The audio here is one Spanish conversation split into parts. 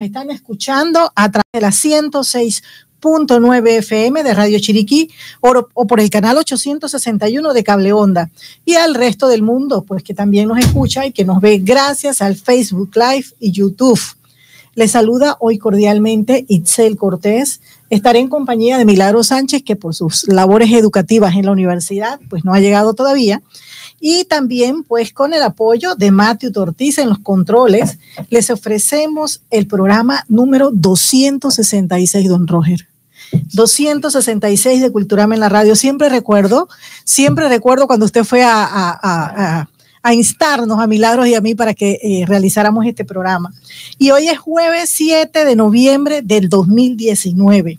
están escuchando a través de la 106.9 FM de Radio Chiriquí o, o, por el canal 861 de Cable Onda y al resto del mundo, pues que también nos escucha y que nos ve gracias al Facebook Live y YouTube. Les saluda hoy cordialmente Itzel Cortés. Estaré en compañía de Milagro Sánchez, que por sus labores educativas en la universidad, pues no ha llegado todavía y también pues con el apoyo de Matthew Tortiz en los controles, les ofrecemos el programa número 266, don Roger. 266 de Culturama en la radio. Siempre recuerdo, siempre recuerdo cuando usted fue a instarnos a Milagros y a mí para que eh, realizáramos este programa. Y hoy es jueves 7 de noviembre del 2019.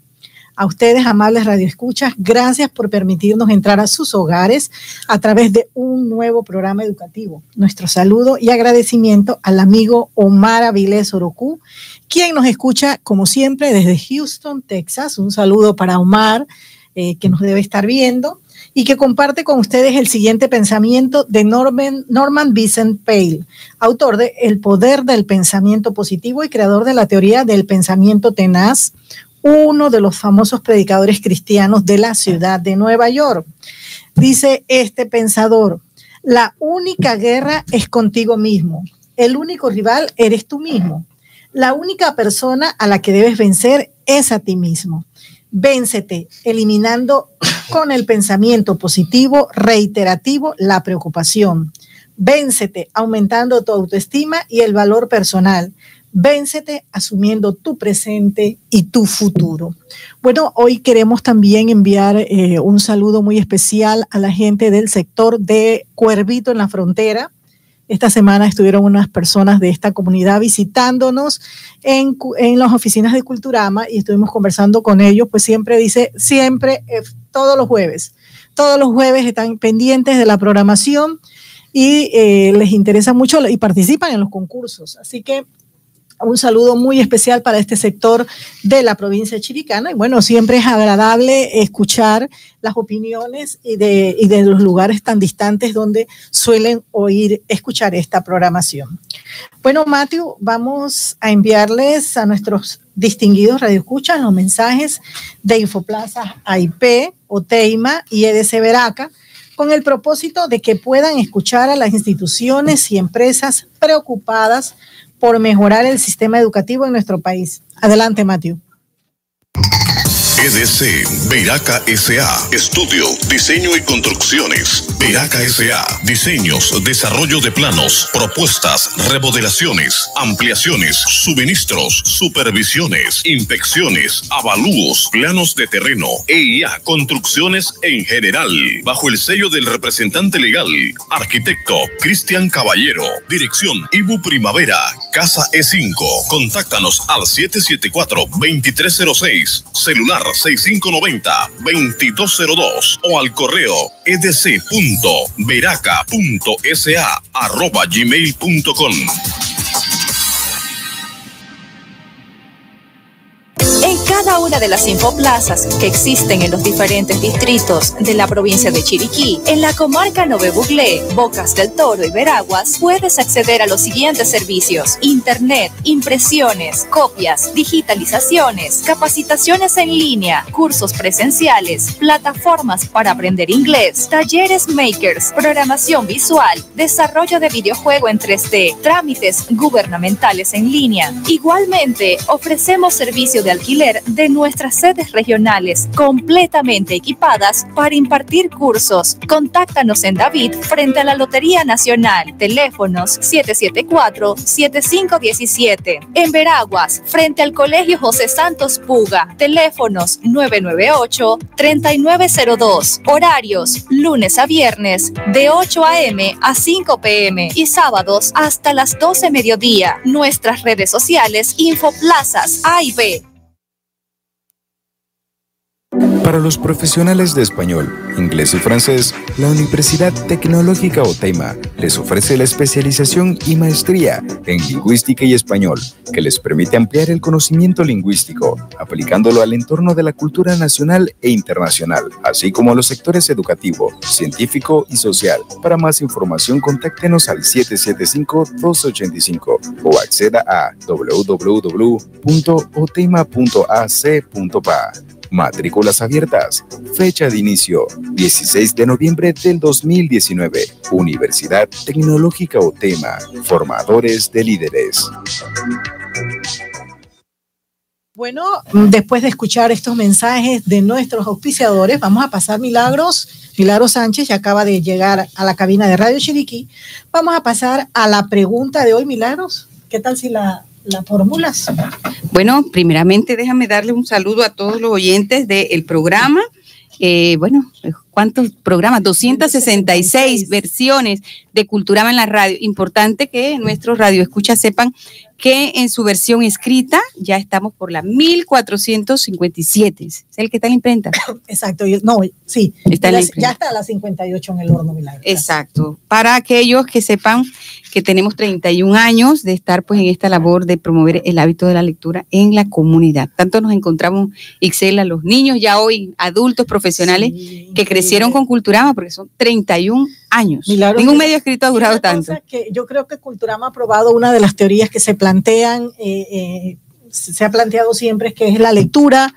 A ustedes, amables radioescuchas, gracias por permitirnos entrar a sus hogares a través de un nuevo programa educativo. Nuestro saludo y agradecimiento al amigo Omar Avilés Orocu, quien nos escucha, como siempre, desde Houston, Texas. Un saludo para Omar, eh, que nos debe estar viendo y que comparte con ustedes el siguiente pensamiento de Norman, Norman Vincent Pale, autor de El poder del pensamiento positivo y creador de la teoría del pensamiento tenaz, uno de los famosos predicadores cristianos de la ciudad de Nueva York. Dice este pensador, la única guerra es contigo mismo, el único rival eres tú mismo, la única persona a la que debes vencer es a ti mismo. Véncete eliminando con el pensamiento positivo reiterativo la preocupación. Véncete aumentando tu autoestima y el valor personal. Véncete asumiendo tu presente y tu futuro. Bueno, hoy queremos también enviar eh, un saludo muy especial a la gente del sector de Cuervito en la frontera. Esta semana estuvieron unas personas de esta comunidad visitándonos en, en las oficinas de Culturama y estuvimos conversando con ellos, pues siempre dice, siempre, eh, todos los jueves, todos los jueves están pendientes de la programación y eh, les interesa mucho y participan en los concursos. Así que un saludo muy especial para este sector de la provincia de Chiricana. Y bueno, siempre es agradable escuchar las opiniones y de, y de los lugares tan distantes donde suelen oír, escuchar esta programación. Bueno, Matthew, vamos a enviarles a nuestros distinguidos radioescuchas los mensajes de Infoplaza AIP, OTEIMA y EDC Veraca con el propósito de que puedan escuchar a las instituciones y empresas preocupadas por mejorar el sistema educativo en nuestro país. Adelante, Matthew. EDC Veraca SA. Estudio, diseño y construcciones. Veraca SA. Diseños, desarrollo de planos, propuestas, remodelaciones, ampliaciones, suministros, supervisiones, inspecciones, avalúos, planos de terreno, EIA, construcciones en general. Bajo el sello del representante legal, arquitecto Cristian Caballero. Dirección Ibu Primavera, Casa E5. Contáctanos al 774-2306. Celular 6590-2202 o al correo edc.veraca.sa arroba gmail.com. cada una de las infoplazas que existen en los diferentes distritos de la provincia de Chiriquí, en la comarca Nove Buglé, Bocas del Toro y Veraguas, puedes acceder a los siguientes servicios: Internet, impresiones, copias, digitalizaciones, capacitaciones en línea, cursos presenciales, plataformas para aprender inglés, talleres makers, programación visual, desarrollo de videojuego en 3D, trámites gubernamentales en línea. Igualmente, ofrecemos servicio de alquiler de nuestras sedes regionales completamente equipadas para impartir cursos. Contáctanos en David frente a la Lotería Nacional. Teléfonos 774-7517. En Veraguas, frente al Colegio José Santos Puga. Teléfonos 998-3902. Horarios lunes a viernes de 8 a.m. a 5 p.m. y sábados hasta las 12 mediodía. Nuestras redes sociales Infoplazas A y B. Para los profesionales de español, inglés y francés, la Universidad Tecnológica Otema les ofrece la especialización y maestría en lingüística y español, que les permite ampliar el conocimiento lingüístico, aplicándolo al entorno de la cultura nacional e internacional, así como a los sectores educativo, científico y social. Para más información, contáctenos al 775-285 o acceda a www.otema.ac.pa. Matrículas abiertas. Fecha de inicio 16 de noviembre del 2019. Universidad Tecnológica OTEMA. Formadores de líderes. Bueno, después de escuchar estos mensajes de nuestros auspiciadores, vamos a pasar Milagros. Milagros Sánchez ya acaba de llegar a la cabina de Radio Chiriquí. Vamos a pasar a la pregunta de hoy, Milagros. ¿Qué tal si la las fórmulas. Bueno, primeramente déjame darle un saludo a todos los oyentes del programa. Eh, bueno, ¿cuántos programas? 266 versiones de Culturama en la radio. Importante que nuestros radioescuchas sepan que en su versión escrita ya estamos por la 1457. Es el que está en la imprenta. Exacto, no, sí. Está ya, ya está la 58 en el horno milagro. Exacto. Para aquellos que sepan que tenemos 31 años de estar pues en esta labor de promover el hábito de la lectura en la comunidad. Tanto nos encontramos, Ixela, los niños ya hoy adultos profesionales que crecieron con Culturama porque son 31 años. Ningún medio escrito ha durado tanto. Que yo creo que Culturama ha probado una de las teorías que se plantean, eh, eh, se ha planteado siempre, que es la lectura.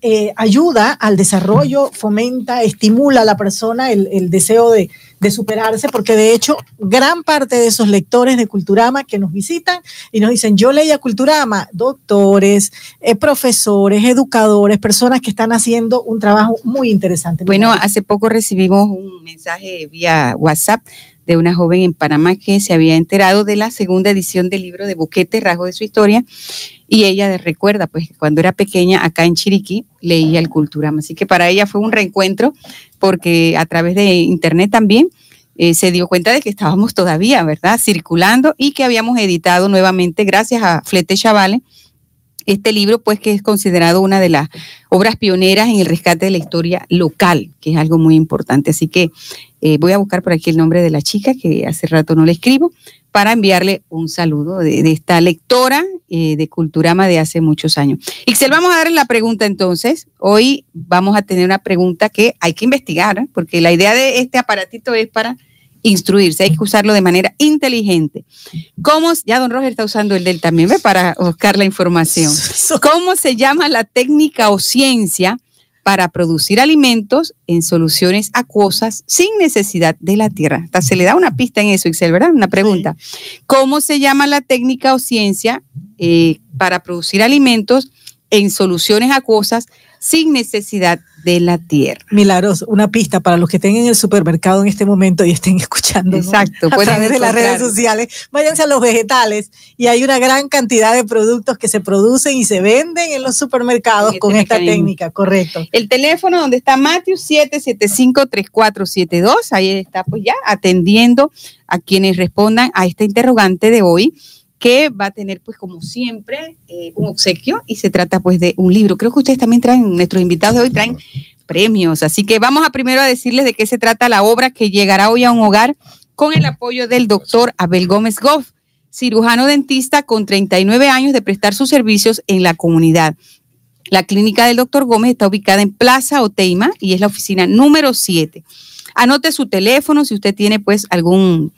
Eh, ayuda al desarrollo, fomenta, estimula a la persona el deseo de, de superarse, porque de hecho gran parte de esos lectores de Culturama que nos visitan y nos dicen, yo leía Culturama, doctores, eh, profesores, educadores, personas que están haciendo un trabajo muy interesante. Bueno, hace poco recibimos un mensaje vía WhatsApp de una joven en Panamá que se había enterado de la segunda edición del libro de Buquete, Rasgo de su historia, y ella recuerda, pues, cuando era pequeña acá en Chiriquí leía el Culturama. Así que para ella fue un reencuentro porque a través de internet también eh, se dio cuenta de que estábamos todavía, ¿verdad?, circulando y que habíamos editado nuevamente, gracias a Flete Chavale, este libro, pues que es considerado una de las obras pioneras en el rescate de la historia local, que es algo muy importante. Así que eh, voy a buscar por aquí el nombre de la chica, que hace rato no le escribo, para enviarle un saludo de, esta lectora eh, de Culturama de hace muchos años. Ixel, vamos a darle la pregunta entonces. Hoy vamos a tener una pregunta que hay que investigar, ¿eh? porque la idea de este aparatito es para instruirse, hay que usarlo de manera inteligente. ¿Cómo, ya don Roger está usando el del también para buscar la información. ¿Cómo se llama la técnica o ciencia para producir alimentos en soluciones acuosas sin necesidad de la tierra? Hasta se le da una pista en eso, Excel, ¿verdad? Una pregunta. ¿Cómo se llama la técnica o ciencia eh, para producir alimentos en soluciones acuosas sin necesidad de la tierra. Milagros, una pista para los que estén en el supermercado en este momento y estén escuchando. Exacto, a través de las redes sociales, váyanse a los vegetales y hay una gran cantidad de productos que se producen y se venden en los supermercados con, este esta técnica, correcto. El teléfono donde está Matthew 775-3472, ahí está pues ya atendiendo a quienes respondan a esta interrogante de hoy que va a tener, pues como siempre, eh, un obsequio y se trata pues de un libro. Creo que ustedes también traen, nuestros invitados de hoy traen premios, así que vamos a primero a decirles de qué se trata la obra que llegará hoy a un hogar con el apoyo del doctor Abel Gómez Goff, cirujano dentista con 39 años de prestar sus servicios en la comunidad. La clínica del doctor Gómez está ubicada en Plaza Oteima y es la oficina número 7. Anote su teléfono si usted tiene pues alguna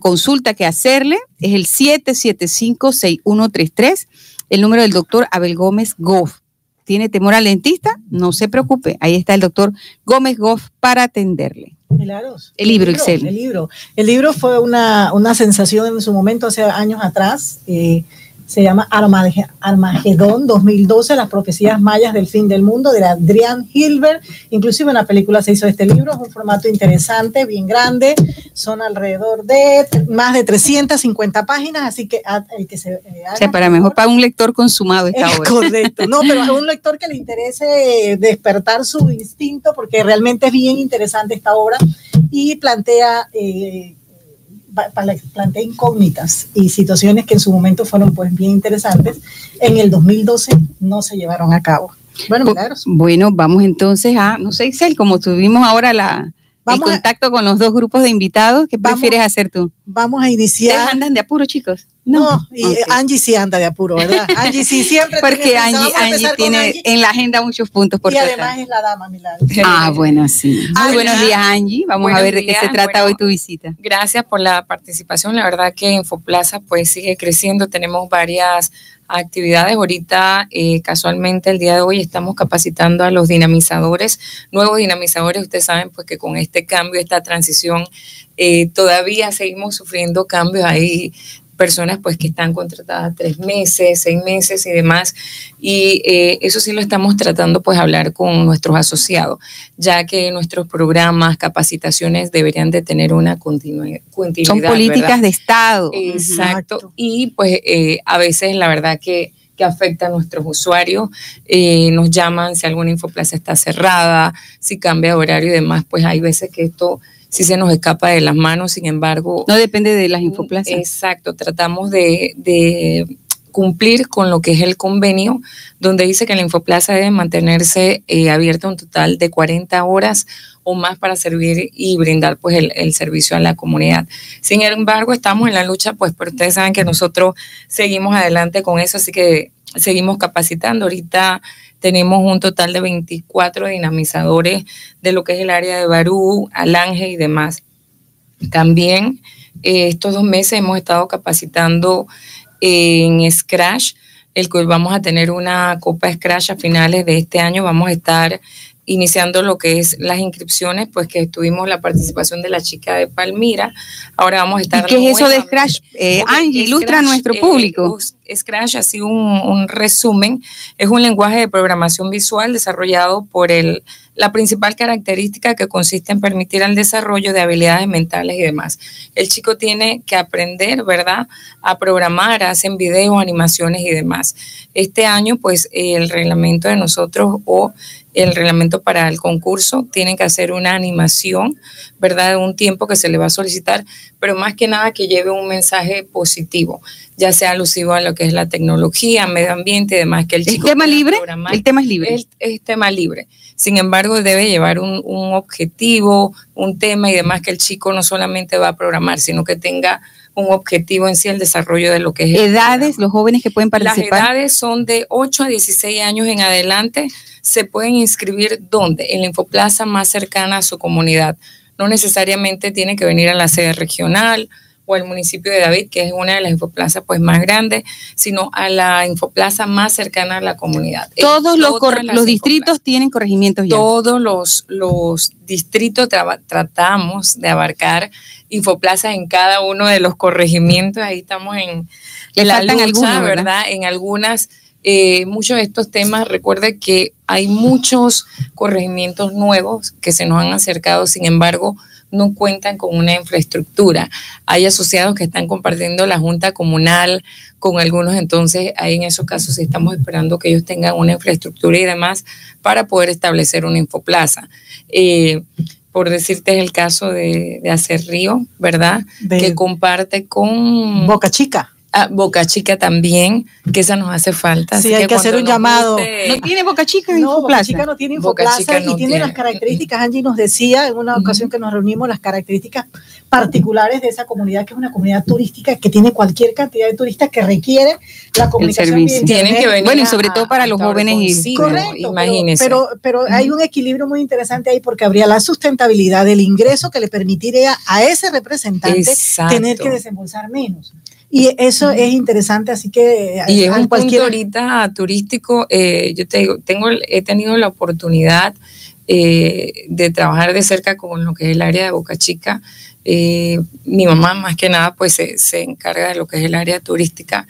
consulta que hacerle. Es el 775-6133, el número del doctor Abel Gómez Goff. ¿Tiene temor al dentista? No se preocupe. Ahí está el doctor Gómez Goff para atenderle. El, libro, Excel. El libro. El libro fue una, una sensación en su momento, hace años atrás. Eh, se llama Armagedón 2012, las profecías mayas del fin del mundo, de Adrián Hilbert. Inclusive una película se hizo de este libro, es un formato interesante, bien grande, son alrededor de más de 350 páginas, así que el que se... Eh, o sea, para mejor para un lector consumado esta obra. Correcto, no, pero a un lector que le interese despertar su instinto, porque realmente es bien interesante esta obra y plantea... Eh, plantea incógnitas y situaciones que en su momento fueron pues bien interesantes, en el 2012 no se llevaron a cabo. Bueno, milagros. Bueno, vamos entonces a, no sé, Excel, como tuvimos ahora la, el contacto con los dos grupos de invitados, ¿qué prefieres hacer tú? Vamos a iniciar. ¿Ustedes andan de apuro, chicos? No, y Angie sí anda de apuro, ¿verdad? Angie sí siempre. Porque Angie, Angie tiene en la agenda muchos puntos por Y además es la dama, Milagro. Ah, bueno, sí. Muy buenos días, Angie. Vamos a ver de qué se trata hoy tu visita. Gracias por la participación. La verdad que Infoplaza pues sigue creciendo. Tenemos varias actividades. Ahorita, eh, casualmente, el día de hoy estamos capacitando a los dinamizadores, nuevos dinamizadores. Ustedes saben pues que con este cambio, esta transición, eh, todavía seguimos sufriendo cambios ahí personas pues que están contratadas tres meses, seis meses y demás. Y eh, eso sí lo estamos tratando pues hablar con nuestros asociados, ya que nuestros programas, capacitaciones deberían de tener una continuidad. Son políticas de Estado. Exacto. Y pues eh, a veces la verdad que que afecta a nuestros usuarios. Eh, nos llaman si alguna infoplaza está cerrada, si cambia de horario y demás, pues hay veces que esto si se nos escapa de las manos, sin embargo... No depende de las infoplazas. Exacto, tratamos de, cumplir con lo que es el convenio, donde dice que la infoplaza debe mantenerse eh, abierta un total de 40 horas o más para servir y brindar pues el, servicio a la comunidad. Sin embargo, estamos en la lucha, pues, pero ustedes saben que nosotros seguimos adelante con eso, así que seguimos capacitando. Ahorita tenemos un total de 24 dinamizadores de lo que es el área de Barú, Alange y demás. También eh, estos dos meses hemos estado capacitando en Scratch, el cual vamos a tener una Copa Scratch a finales de este año. Vamos a estar iniciando lo que es las inscripciones, pues que tuvimos la participación de la chica de Palmira. Ahora vamos a estar... ¿Qué es eso de Scratch? Eh, Angie, ilustra a nuestro eh, público. Scratch, así un, un, resumen, es un lenguaje de programación visual desarrollado por el, la principal característica que consiste en permitir el desarrollo de habilidades mentales y demás. El chico tiene que aprender, ¿verdad?, a programar, hacen videos, animaciones y demás. Este año, pues, el reglamento de nosotros o el reglamento para el concurso tiene que hacer una animación, ¿verdad?, un tiempo que se le va a solicitar, pero más que nada que lleve un mensaje positivo ya sea alusivo a lo que es la tecnología, medio ambiente y demás. Que el, chico tema libre? El tema es libre. Es, tema libre. Sin embargo, debe llevar un, objetivo, un tema y demás que el chico no solamente va a programar, sino que tenga un objetivo en sí, el desarrollo de lo que es. ¿Edades, los jóvenes que pueden participar? Las edades son de 8 a 16 años en adelante. Se pueden inscribir ¿dónde? En la infoplaza más cercana a su comunidad. No necesariamente tiene que venir a la sede regional o el municipio de David, que es una de las infoplazas pues más grandes, sino a la infoplaza más cercana a la comunidad. Todos los, los distritos tienen corregimientos ya. Todos los, los distritos tratamos de abarcar infoplazas en cada uno de los corregimientos. Ahí estamos en, la lucha, ¿verdad? En algunas... Eh, muchos de estos temas, recuerde que hay muchos corregimientos nuevos que se nos han acercado, sin embargo, no cuentan con una infraestructura. Hay asociados que están compartiendo la junta comunal con algunos, entonces ahí en esos casos estamos esperando que ellos tengan una infraestructura y demás para poder establecer una infoplaza. Eh, por decirte es el caso de, de Hacer Río, ¿verdad? que comparte con... Boca Chica. Boca Chica también, que esa nos hace falta. Sí, hay que, hacer un llamado. ¿No tiene Boca Chica No, Boca Chica no tiene Infoplaza y tiene, las características, Angie nos decía en una ocasión que nos reunimos, las características particulares de esa comunidad, que es una comunidad turística que tiene cualquier cantidad de turistas que requiere la comunicación. Tienen que venir bueno, y sobre todo para los jóvenes. Y, correcto, imagínense. Pero, pero, hay un equilibrio muy interesante ahí porque habría la sustentabilidad del ingreso que le permitiría a ese representante tener que desembolsar menos. Y eso es interesante, así que... Y es un punto ahorita turístico, eh, yo te digo, tengo, he tenido la oportunidad eh, de trabajar de cerca con lo que es el área de Boca Chica. Eh, mi mamá más que nada pues se, se, encarga de lo que es el área turística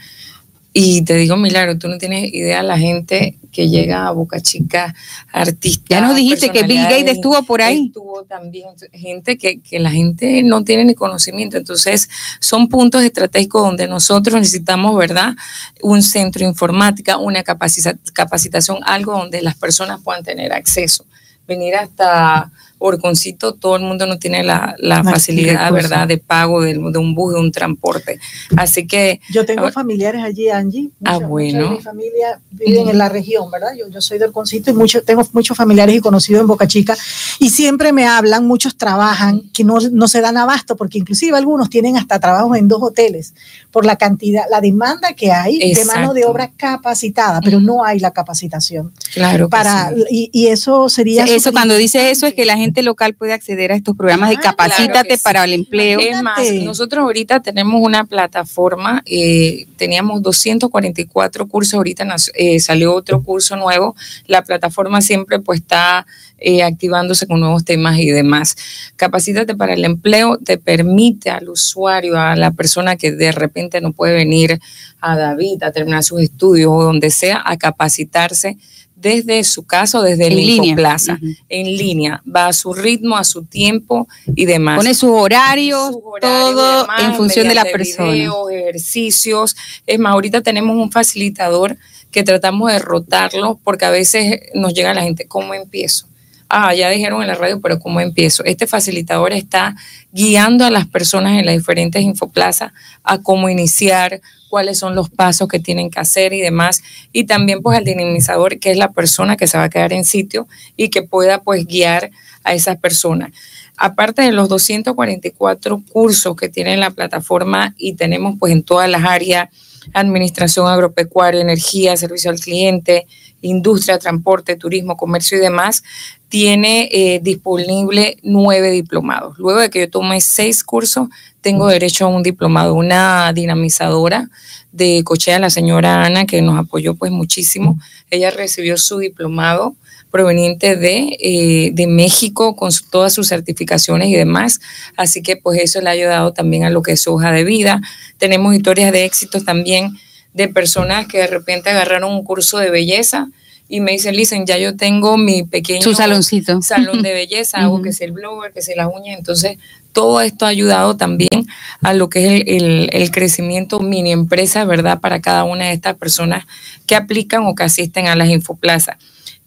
y te digo, Milagro, tú no tienes idea la gente que llega a Boca Chica, artistas. Ya nos dijiste que Bill Gates estuvo por ahí. Estuvo también gente que, que, la gente no tiene ni conocimiento. Entonces, son puntos estratégicos donde nosotros necesitamos, ¿verdad? Un centro de informática, una capacitación, algo donde las personas puedan tener acceso. Venir hasta Orconcito, todo el mundo no tiene la, la facilidad, ¿verdad?, de pago de, de, un bus, de un transporte. Así que... Yo tengo familiares allí, Angie. ah, bueno. mi familia viven en la región, ¿verdad? Yo, yo soy de Orconcito y mucho, tengo muchos familiares y conocidos en Boca Chica y siempre me hablan, muchos trabajan, que no, no se dan abasto, porque inclusive algunos tienen hasta trabajos en dos hoteles por la cantidad, la demanda que hay de mano de obra capacitada, pero no hay la capacitación. Claro. Para, y, y, eso sería... Eso, cuando dice eso es que la gente local puede acceder a estos programas de Capacítate para el empleo. Es más, nosotros ahorita tenemos una plataforma, eh, teníamos 244 cursos, ahorita eh, salió otro curso nuevo, la plataforma siempre pues está eh, activándose con nuevos temas y demás. Capacítate para el empleo te permite al usuario, a la persona que de repente no puede venir a David a terminar sus estudios o donde sea, a capacitarse desde su casa desde el Infoplaza, en línea. Va a su ritmo, a su tiempo y demás. Pone sus horarios, todo en función de la persona. Videos, ejercicios. Es más, ahorita tenemos un facilitador que tratamos de rotarlo porque a veces nos llega la gente, ¿cómo empiezo? Ah, ya dijeron en la radio, pero ¿cómo empiezo? Este facilitador está guiando a las personas en las diferentes infoplazas a cómo iniciar, cuáles son los pasos que tienen que hacer y demás. Y también pues el dinamizador, que es la persona que se va a quedar en sitio y que pueda pues guiar a esas personas. Aparte de los 244 cursos que tiene la plataforma y tenemos pues en todas las áreas, administración agropecuaria, energía, servicio al cliente, industria, transporte, turismo, comercio y demás, tiene eh, disponible nueve diplomados. Luego de que yo tomé seis cursos, tengo derecho a un diplomado, una dinamizadora de Cochea, la señora Ana, que nos apoyó pues muchísimo. Ella recibió su diplomado proveniente de, eh, de México con todas sus certificaciones y demás. Así que pues eso le ha ayudado también a lo que es su hoja de vida. Tenemos historias de éxito también de personas que de repente agarraron un curso de belleza y me dicen, dicen, ya yo tengo mi pequeño Su saloncito. salón de belleza, hago que sea el blogger, que sea las uñas. Entonces, todo esto ha ayudado también a lo que es el, el, crecimiento mini empresa, ¿verdad? Para cada una de estas personas que aplican o que asisten a las infoplazas.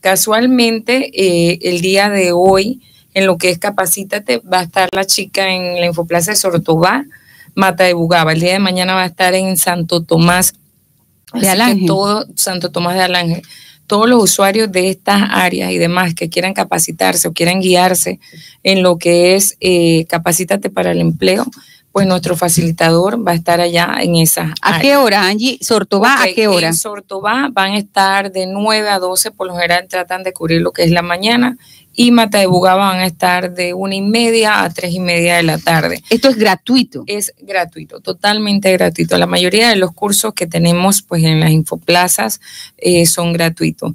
Casualmente, eh, el día de hoy, en lo que es Capacítate, va a estar la chica en la infoplaza de Sortobá, Mata de Bugaba. El día de mañana va a estar en Santo Tomás de Alange. Todo Santo Tomás de Alange todos los usuarios de estas áreas y demás que quieran capacitarse o quieran guiarse en lo que es eh, Capacítate para el empleo, pues nuestro facilitador va a estar allá en esa. ¿A qué hora, Angie? ¿Sortobá a qué hora? En Sortobá van a estar de 9 a 12, por lo general tratan de cubrir lo que es la mañana y Mata de Bugaba van a estar de una y media a tres y media de la tarde. ¿Esto es gratuito? Es gratuito, totalmente gratuito. La mayoría de los cursos que tenemos pues en las infoplazas eh, son gratuitos.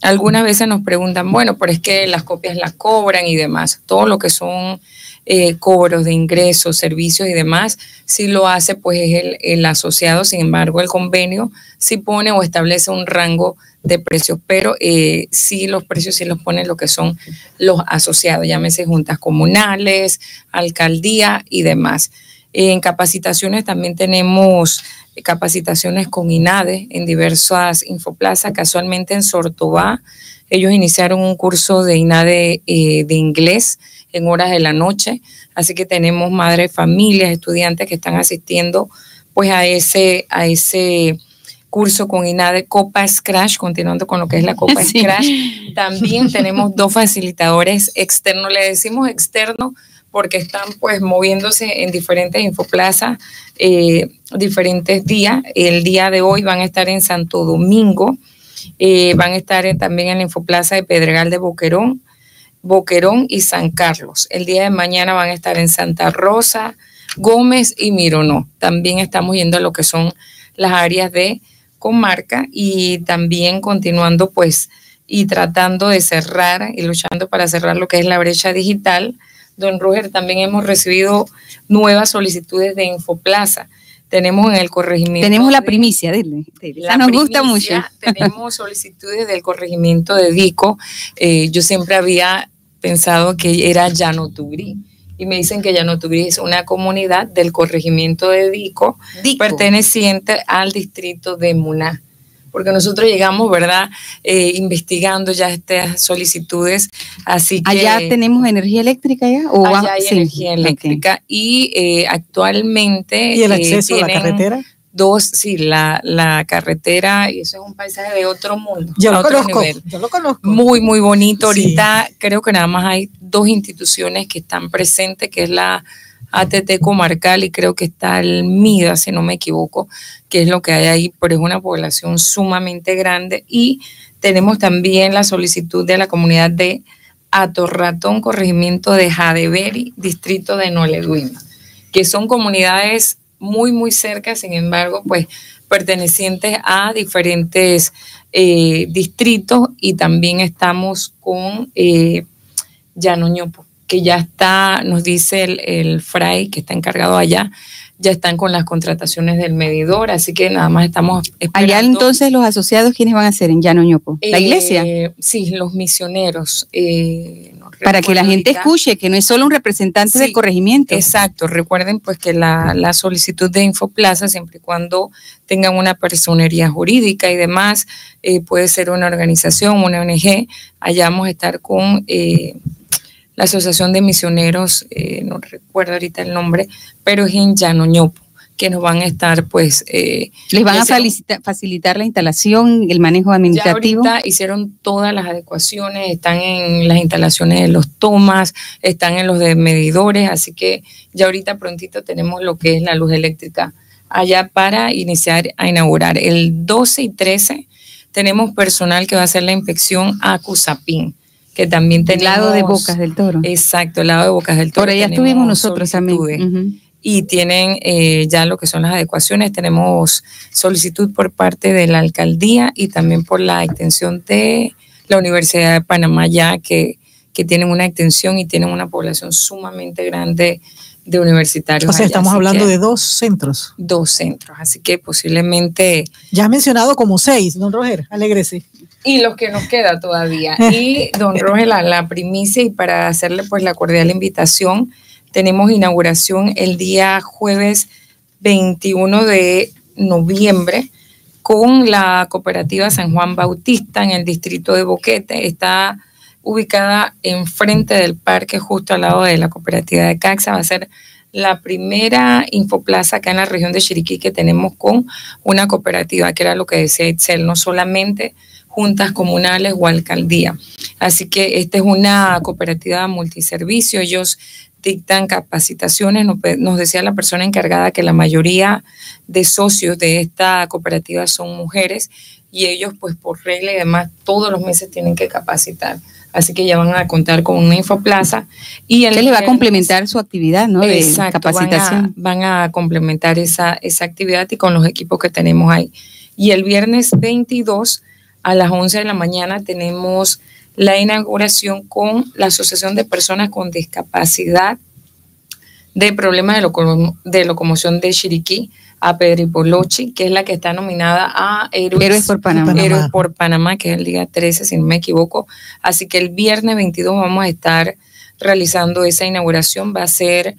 Algunas veces nos preguntan, bueno, pero es que las copias las cobran y demás. Todo lo que son eh, cobros de ingresos, servicios y demás, si lo hace pues es el, asociado. Sin embargo, el convenio sí pone o establece un rango de precios, pero eh, sí los precios sí los ponen lo que son los asociados, llámese juntas comunales, alcaldía y demás. En capacitaciones también tenemos capacitaciones con INADE en diversas infoplazas, casualmente en Sortobá. Ellos iniciaron un curso de INADE eh, de inglés en horas de la noche, así que tenemos madres, familias, estudiantes que están asistiendo pues a ese, a ese curso con INADE Copa Scratch, continuando con lo que es la Copa Scratch. También tenemos dos facilitadores externos, le decimos externos porque están pues moviéndose en diferentes infoplazas, eh, diferentes días. El día de hoy van a estar en Santo Domingo, eh, van a estar también en la infoplaza de Pedregal de Boquerón, Boquerón y San Carlos. El día de mañana van a estar en Santa Rosa, Gómez y Mironó. También estamos yendo a lo que son las áreas de comarca y también continuando pues y tratando de cerrar y luchando para cerrar lo que es la brecha digital. Don Roger, también hemos recibido nuevas solicitudes de Infoplaza. Tenemos en el corregimiento. Tenemos la primicia, dile. La nos gusta mucho. Tenemos solicitudes del corregimiento de DICO. Eh, yo siempre había pensado que era Llano Tugrí y me dicen que ya no tuviese una comunidad del corregimiento de Dico, perteneciente al distrito de Muná. Porque nosotros llegamos, ¿verdad? Eh, investigando ya estas solicitudes, así que... ¿Allá tenemos energía eléctrica ya? ¿O allá hay energía eléctrica y eh, actualmente... ¿Y el acceso a la carretera? Dos, sí, la, la carretera, y eso es un paisaje de otro mundo. Yo lo conozco, yo lo conozco. Muy, muy bonito. Ahorita creo que nada más hay dos instituciones que están presentes, que es la ATT comarcal y creo que está el MIDA, si no me equivoco, que es lo que hay ahí, pero es una población sumamente grande. Y tenemos también la solicitud de la comunidad de Atorratón, corregimiento de Jadeveri, distrito de Noleduima, que son comunidades muy, muy cerca, sin embargo, pues pertenecientes a diferentes eh, distritos y también estamos con eh, Llanoñopo, que ya está, nos dice el, el FRAI que está encargado allá, ya están con las contrataciones del medidor, así que nada más estamos esperando. Allá entonces los asociados, ¿quiénes van a ser en Llano Ñopo? ¿La Eh, iglesia? Sí, los misioneros. eh, no Para que la gente escuche que no es solo un representante Sí, del corregimiento. Exacto, recuerden pues que la, la solicitud de Infoplaza, siempre y cuando tengan una personería jurídica y demás, eh, puede ser una organización, una ONG, allá vamos a estar con eh, la Asociación de Misioneros, eh, no recuerdo ahorita el nombre, pero es en Llanoñopo, que nos van a estar pues... eh, Les van ya a sea- facilita- facilitar la instalación, el manejo ya administrativo. ahorita hicieron todas las adecuaciones, están en las instalaciones de los tomas, están en los de medidores, así que ya ahorita prontito tenemos lo que es la luz eléctrica allá para iniciar a inaugurar. El 12 y 13 tenemos personal que va a hacer la inspección a Cusapín, que también tenemos... lado de Bocas del Toro. Exacto, el lado de Bocas del Toro. Por allá estuvimos nosotros también. y tienen eh, ya lo que son las adecuaciones. Tenemos solicitud por parte de la alcaldía y también por la extensión de la Universidad de Panamá, ya que, que tienen una extensión y tienen una población sumamente grande de universitarios. O sea, allá. estamos Así hablando de dos centros. dos centros, así que posiblemente Ya has mencionado como seis, don Roger, alégrese. y los que nos queda todavía. Y don Roger, la, la primicia y para hacerle pues la cordial invitación, tenemos inauguración el día jueves 21 de noviembre con la cooperativa San Juan Bautista en el distrito de Boquete. Está ubicada enfrente del parque, justo al lado de la cooperativa de Caxa. Va a ser la primera infoplaza acá en la región de Chiriquí que tenemos con una cooperativa, que era lo que decía Itzel, no solamente juntas comunales o alcaldía. Así que esta es una cooperativa multiservicio. Ellos dictan capacitaciones. Nos decía la persona encargada que la mayoría de socios de esta cooperativa son mujeres y ellos, pues por regla y demás, todos los meses tienen que capacitar. Así que ya van a contar con una infoplaza. Y el Que le va a complementar su actividad, ¿no? De Exacto, capacitación. Van a, van a complementar esa, esa actividad y con los equipos que tenemos ahí. Y el viernes 22 a las 11 de la mañana tenemos la inauguración con la Asociación de Personas con Discapacidad de Problemas de, de Locomoción de Chiriquí, a Pedripolochi, que es la que está nominada a Héroes, Héroes por Panamá. Héroes por Panamá, que es el día 13, si no me equivoco. Así que el viernes 22 vamos a estar realizando esa inauguración. Va a ser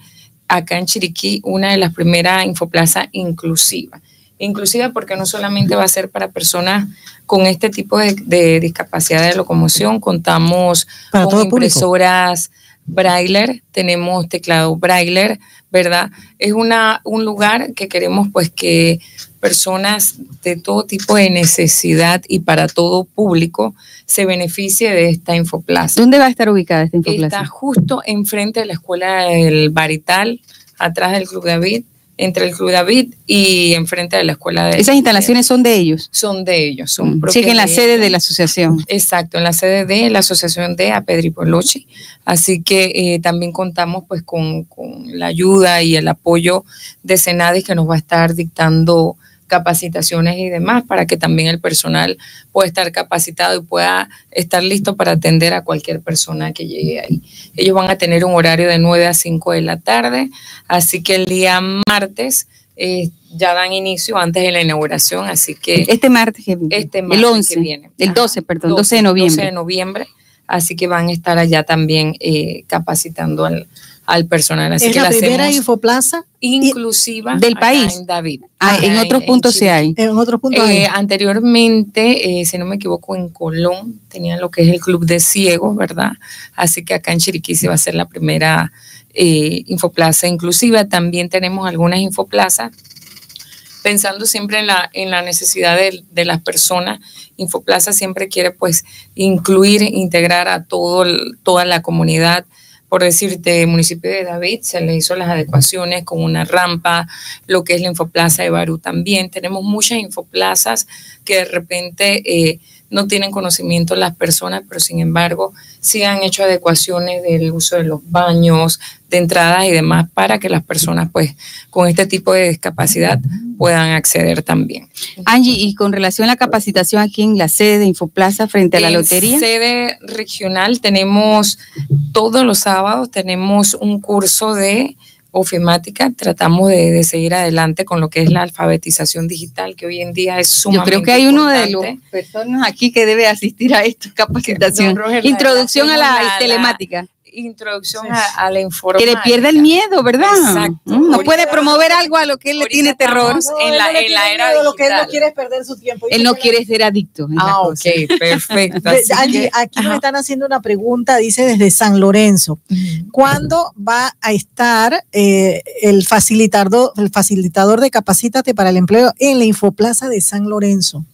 acá en Chiriquí una de las primeras infoplazas inclusivas. Inclusiva porque no solamente va a ser para personas con este tipo de, de discapacidad de locomoción, contamos Para con público. Brailler, tenemos teclado Brailler, ¿verdad? Es una, un lugar que queremos pues que personas de todo tipo de necesidad y para todo público se beneficie de esta infoplaza. ¿Dónde va a estar ubicada esta infoplaza? Está justo enfrente de la escuela del Barital, atrás del Club David, entre el Club David y enfrente de la escuela de... Esas instalaciones son de ellos. son de ellos, son Sí, propias que en la de sede de la asociación. Exacto, en la sede de la Asociación de Apedripolochi. Así que eh, también contamos pues con, con la ayuda y el apoyo de Senadis que nos va a estar dictando capacitaciones y demás para que también el personal pueda estar capacitado y pueda estar listo para atender a cualquier persona que llegue ahí. Ellos van a tener un horario de 9 a 5 de la tarde, así que el día martes eh, ya dan inicio antes de la inauguración, así que Este martes, que- este el martes 11, que viene. el Ajá. 12, perdón, 12 de noviembre. 12 de noviembre. Así que van a estar allá también eh, capacitando al- al personal. Así es la, primera infoplaza inclusiva del país. En David. Ah, en otros puntos se hay. En otros puntos eh, Anteriormente, eh, si no me equivoco, en Colón tenían lo que es el Club de Ciegos, ¿verdad? Así que acá en Chiriquí se va a ser la primera eh, infoplaza inclusiva. También tenemos algunas infoplazas pensando siempre en la, en la necesidad de, de, las personas. Infoplaza siempre quiere pues incluir, integrar a todo, toda la comunidad por decirte, el municipio de David se le hizo las adecuaciones con una rampa, lo que es la infoplaza de Barú también. Tenemos muchas infoplazas que de repente eh, no tienen conocimiento las personas, pero sin embargo sí han hecho adecuaciones del uso de los baños, de entradas y demás para que las personas pues con este tipo de discapacidad puedan acceder también. Angie, y con relación a la capacitación aquí en la sede de Infoplaza frente a la lotería. sede regional tenemos todos los sábados tenemos un curso de ofimática, tratamos de, seguir adelante con lo que es la alfabetización digital, que hoy en día es sumamente Yo creo que hay uno de los personas aquí que debe asistir a esta capacitación. Introducción a la, telemática introducción a, la información. Que le pierda el miedo, ¿verdad? Exacto. Mm, no puede promover algo a lo que él le tiene terror. en la, en la era lo que él no quiere es perder su tiempo. Él no quiere ser adicto. Ah, ok, perfecto. aquí nos están haciendo una pregunta, dice desde San Lorenzo. ¿Cuándo va a estar eh, el, facilitador, el facilitador de Capacítate para el Empleo en la Infoplaza de San Lorenzo?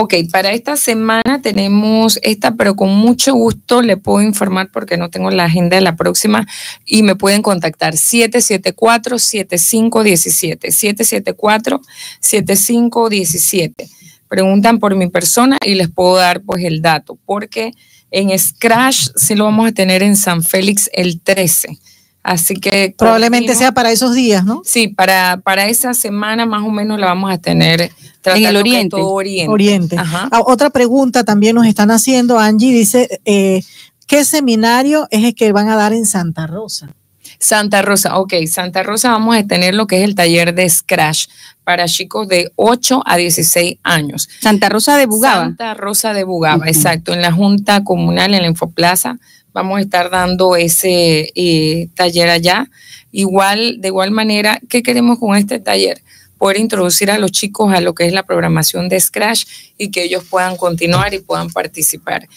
Ok, para esta semana tenemos esta, pero con mucho gusto le puedo informar porque no tengo la agenda de la próxima y me pueden contactar 774-7517, 774-7517. Preguntan por mi persona y les puedo dar pues el dato, porque en Scratch sí lo vamos a tener en San Félix el 13. Así que probablemente sea para esos días, ¿no? Sí, para, para esa semana más o menos la vamos a tener en el oriente. oriente. Ah, otra pregunta también nos están haciendo, Angie dice, eh, ¿qué seminario es el que van a dar en Santa Rosa? Santa Rosa, ok, Santa Rosa vamos a tener lo que es el taller de Scratch para chicos de 8 a 16 años. Santa Rosa de Bugaba. Santa Rosa de Bugaba, exacto, en la Junta Comunal, en la Infoplaza, vamos a estar dando ese eh, taller allá. Igual, de igual manera, ¿qué queremos con este taller? Poder introducir a los chicos a lo que es la programación de Scratch y que ellos puedan continuar y puedan participar.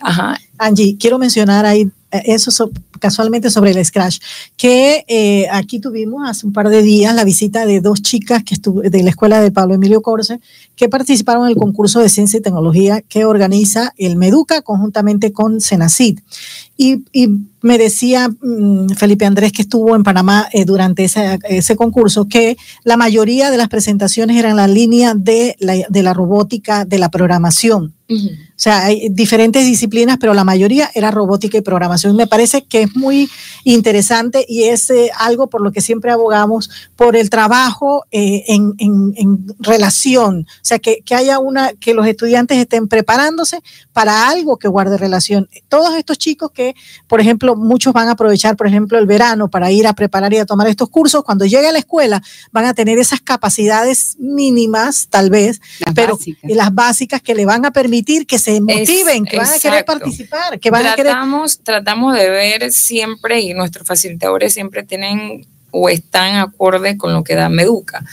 Ajá. Angie, quiero mencionar ahí eh, eso casualmente sobre el Scratch, que eh, aquí tuvimos hace un par de días la visita de dos chicas que de la escuela de Pablo Emilio Corse, que participaron en el concurso de ciencia y tecnología que organiza el Meduca conjuntamente con Senacid. Y, me decía mm, Felipe Andrés, que estuvo en Panamá eh, durante ese, ese, concurso, que la mayoría de las presentaciones eran la línea de la, de la robótica, de la programación. O sea, hay diferentes disciplinas, pero la mayoría era robótica y programación. Me parece que es muy interesante y es eh, algo por lo que siempre abogamos, por el trabajo eh, en, en, en, relación. O sea, que, que, haya una, que los estudiantes estén preparándose para algo que guarde relación. Todos estos chicos que, por ejemplo, muchos van a aprovechar, por ejemplo, el verano para ir a preparar y a tomar estos cursos, cuando llegue a la escuela van a tener esas capacidades mínimas, tal vez, pero las básicas que le van a permitir que se motiven, que van a querer participar, que van tratamos, a querer... Tratamos de ver siempre, y nuestros facilitadores siempre tienen o están acorde con lo que da Meduca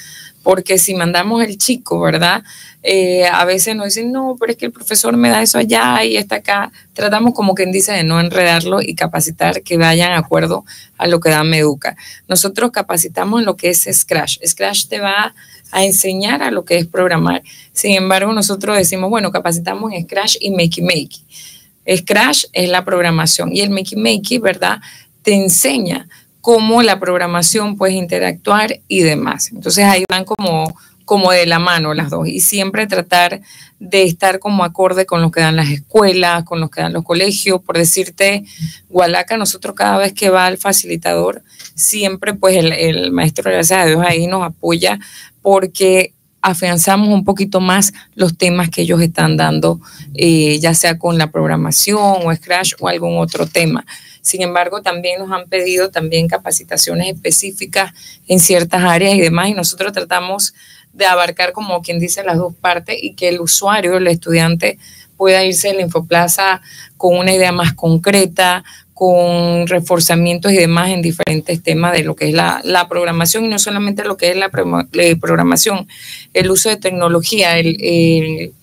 porque si mandamos el chico, ¿verdad? Eh, a veces nos dicen, no, pero es que el profesor me da eso allá y está acá. Tratamos como quien dice de no enredarlo y capacitar que vayan de acuerdo a lo que da Meduca. Nosotros capacitamos en lo que es Scratch. Scratch te va a enseñar a lo que es programar. Sin embargo, nosotros decimos, bueno, capacitamos en Scratch y Makey Makey. Scratch es la programación y el Makey Makey, ¿verdad? Te enseña cómo la programación puede interactuar y demás. Entonces ahí van como, como de la mano las dos y siempre tratar de estar como acorde con lo que dan las escuelas, con lo que dan los colegios. Por decirte, Gualaca, nosotros cada vez que va al facilitador, siempre pues el, maestro, gracias a Dios, ahí nos apoya porque afianzamos un poquito más los temas que ellos están dando, eh, ya sea con la programación o Scratch o algún otro tema. Sin embargo, también nos han pedido también capacitaciones específicas en ciertas áreas y demás, y nosotros tratamos de abarcar, como quien dice, las dos partes y que el usuario, el estudiante, pueda irse de la Infoplaza con una idea más concreta, con reforzamientos y demás en diferentes temas de lo que es la, programación y no solamente lo que es la programación, el uso de tecnología. El,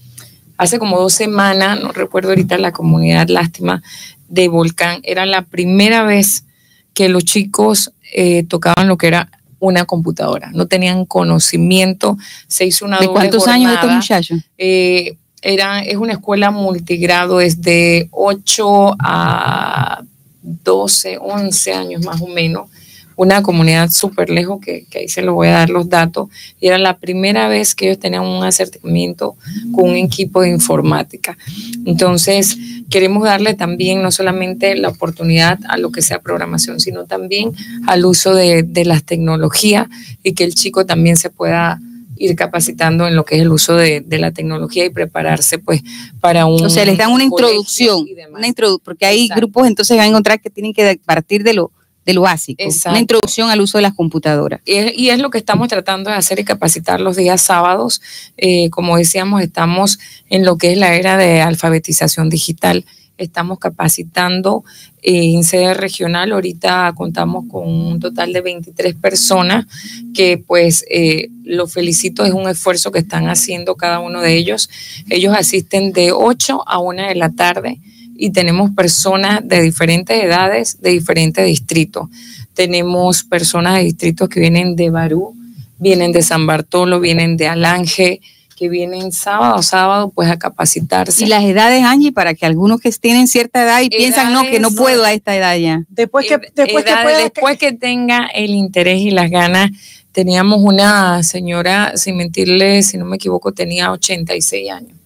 hace como dos semanas, no recuerdo ahorita la comunidad Lástima de Volcán, era la primera vez que los chicos eh, tocaban lo que era una computadora, no tenían conocimiento, se hizo una ¿De cuántos años estos muchachos? Eh, era, es una escuela multigrado, es de 8 a 12, 11 años más o menos, una comunidad súper lejos, que, ahí se lo voy a dar los datos, y era la primera vez que ellos tenían un acercamiento con un equipo de informática. Entonces, queremos darle también no solamente la oportunidad a lo que sea programación, sino también al uso de, de las tecnologías y que el chico también se pueda ir capacitando en lo que es el uso de, la tecnología y prepararse pues para un... O sea, les dan una introducción, una porque hay grupos entonces van a encontrar que tienen que partir de lo, de lo básico, una introducción al uso de las computadoras. Y es, lo que estamos tratando de hacer y capacitar los días sábados. Eh, como decíamos, estamos en lo que es la era de alfabetización digital estamos capacitando eh, en sede regional. Ahorita contamos con un total de 23 personas que pues eh, lo felicito, es un esfuerzo que están haciendo cada uno de ellos. Ellos asisten de 8 a 1 de la tarde y tenemos personas de diferentes edades, de diferentes distritos. Tenemos personas de distritos que vienen de Barú, vienen de San Bartolo, vienen de Alange, que vienen sábado a sábado pues a capacitarse. Y las edades, Angie, para que algunos que tienen cierta edad y piensan, no, que no puedo a esta edad ya. Después que, después, que, después que tenga el interés y las ganas, teníamos una señora, sin mentirle, si no me equivoco, tenía 86 años,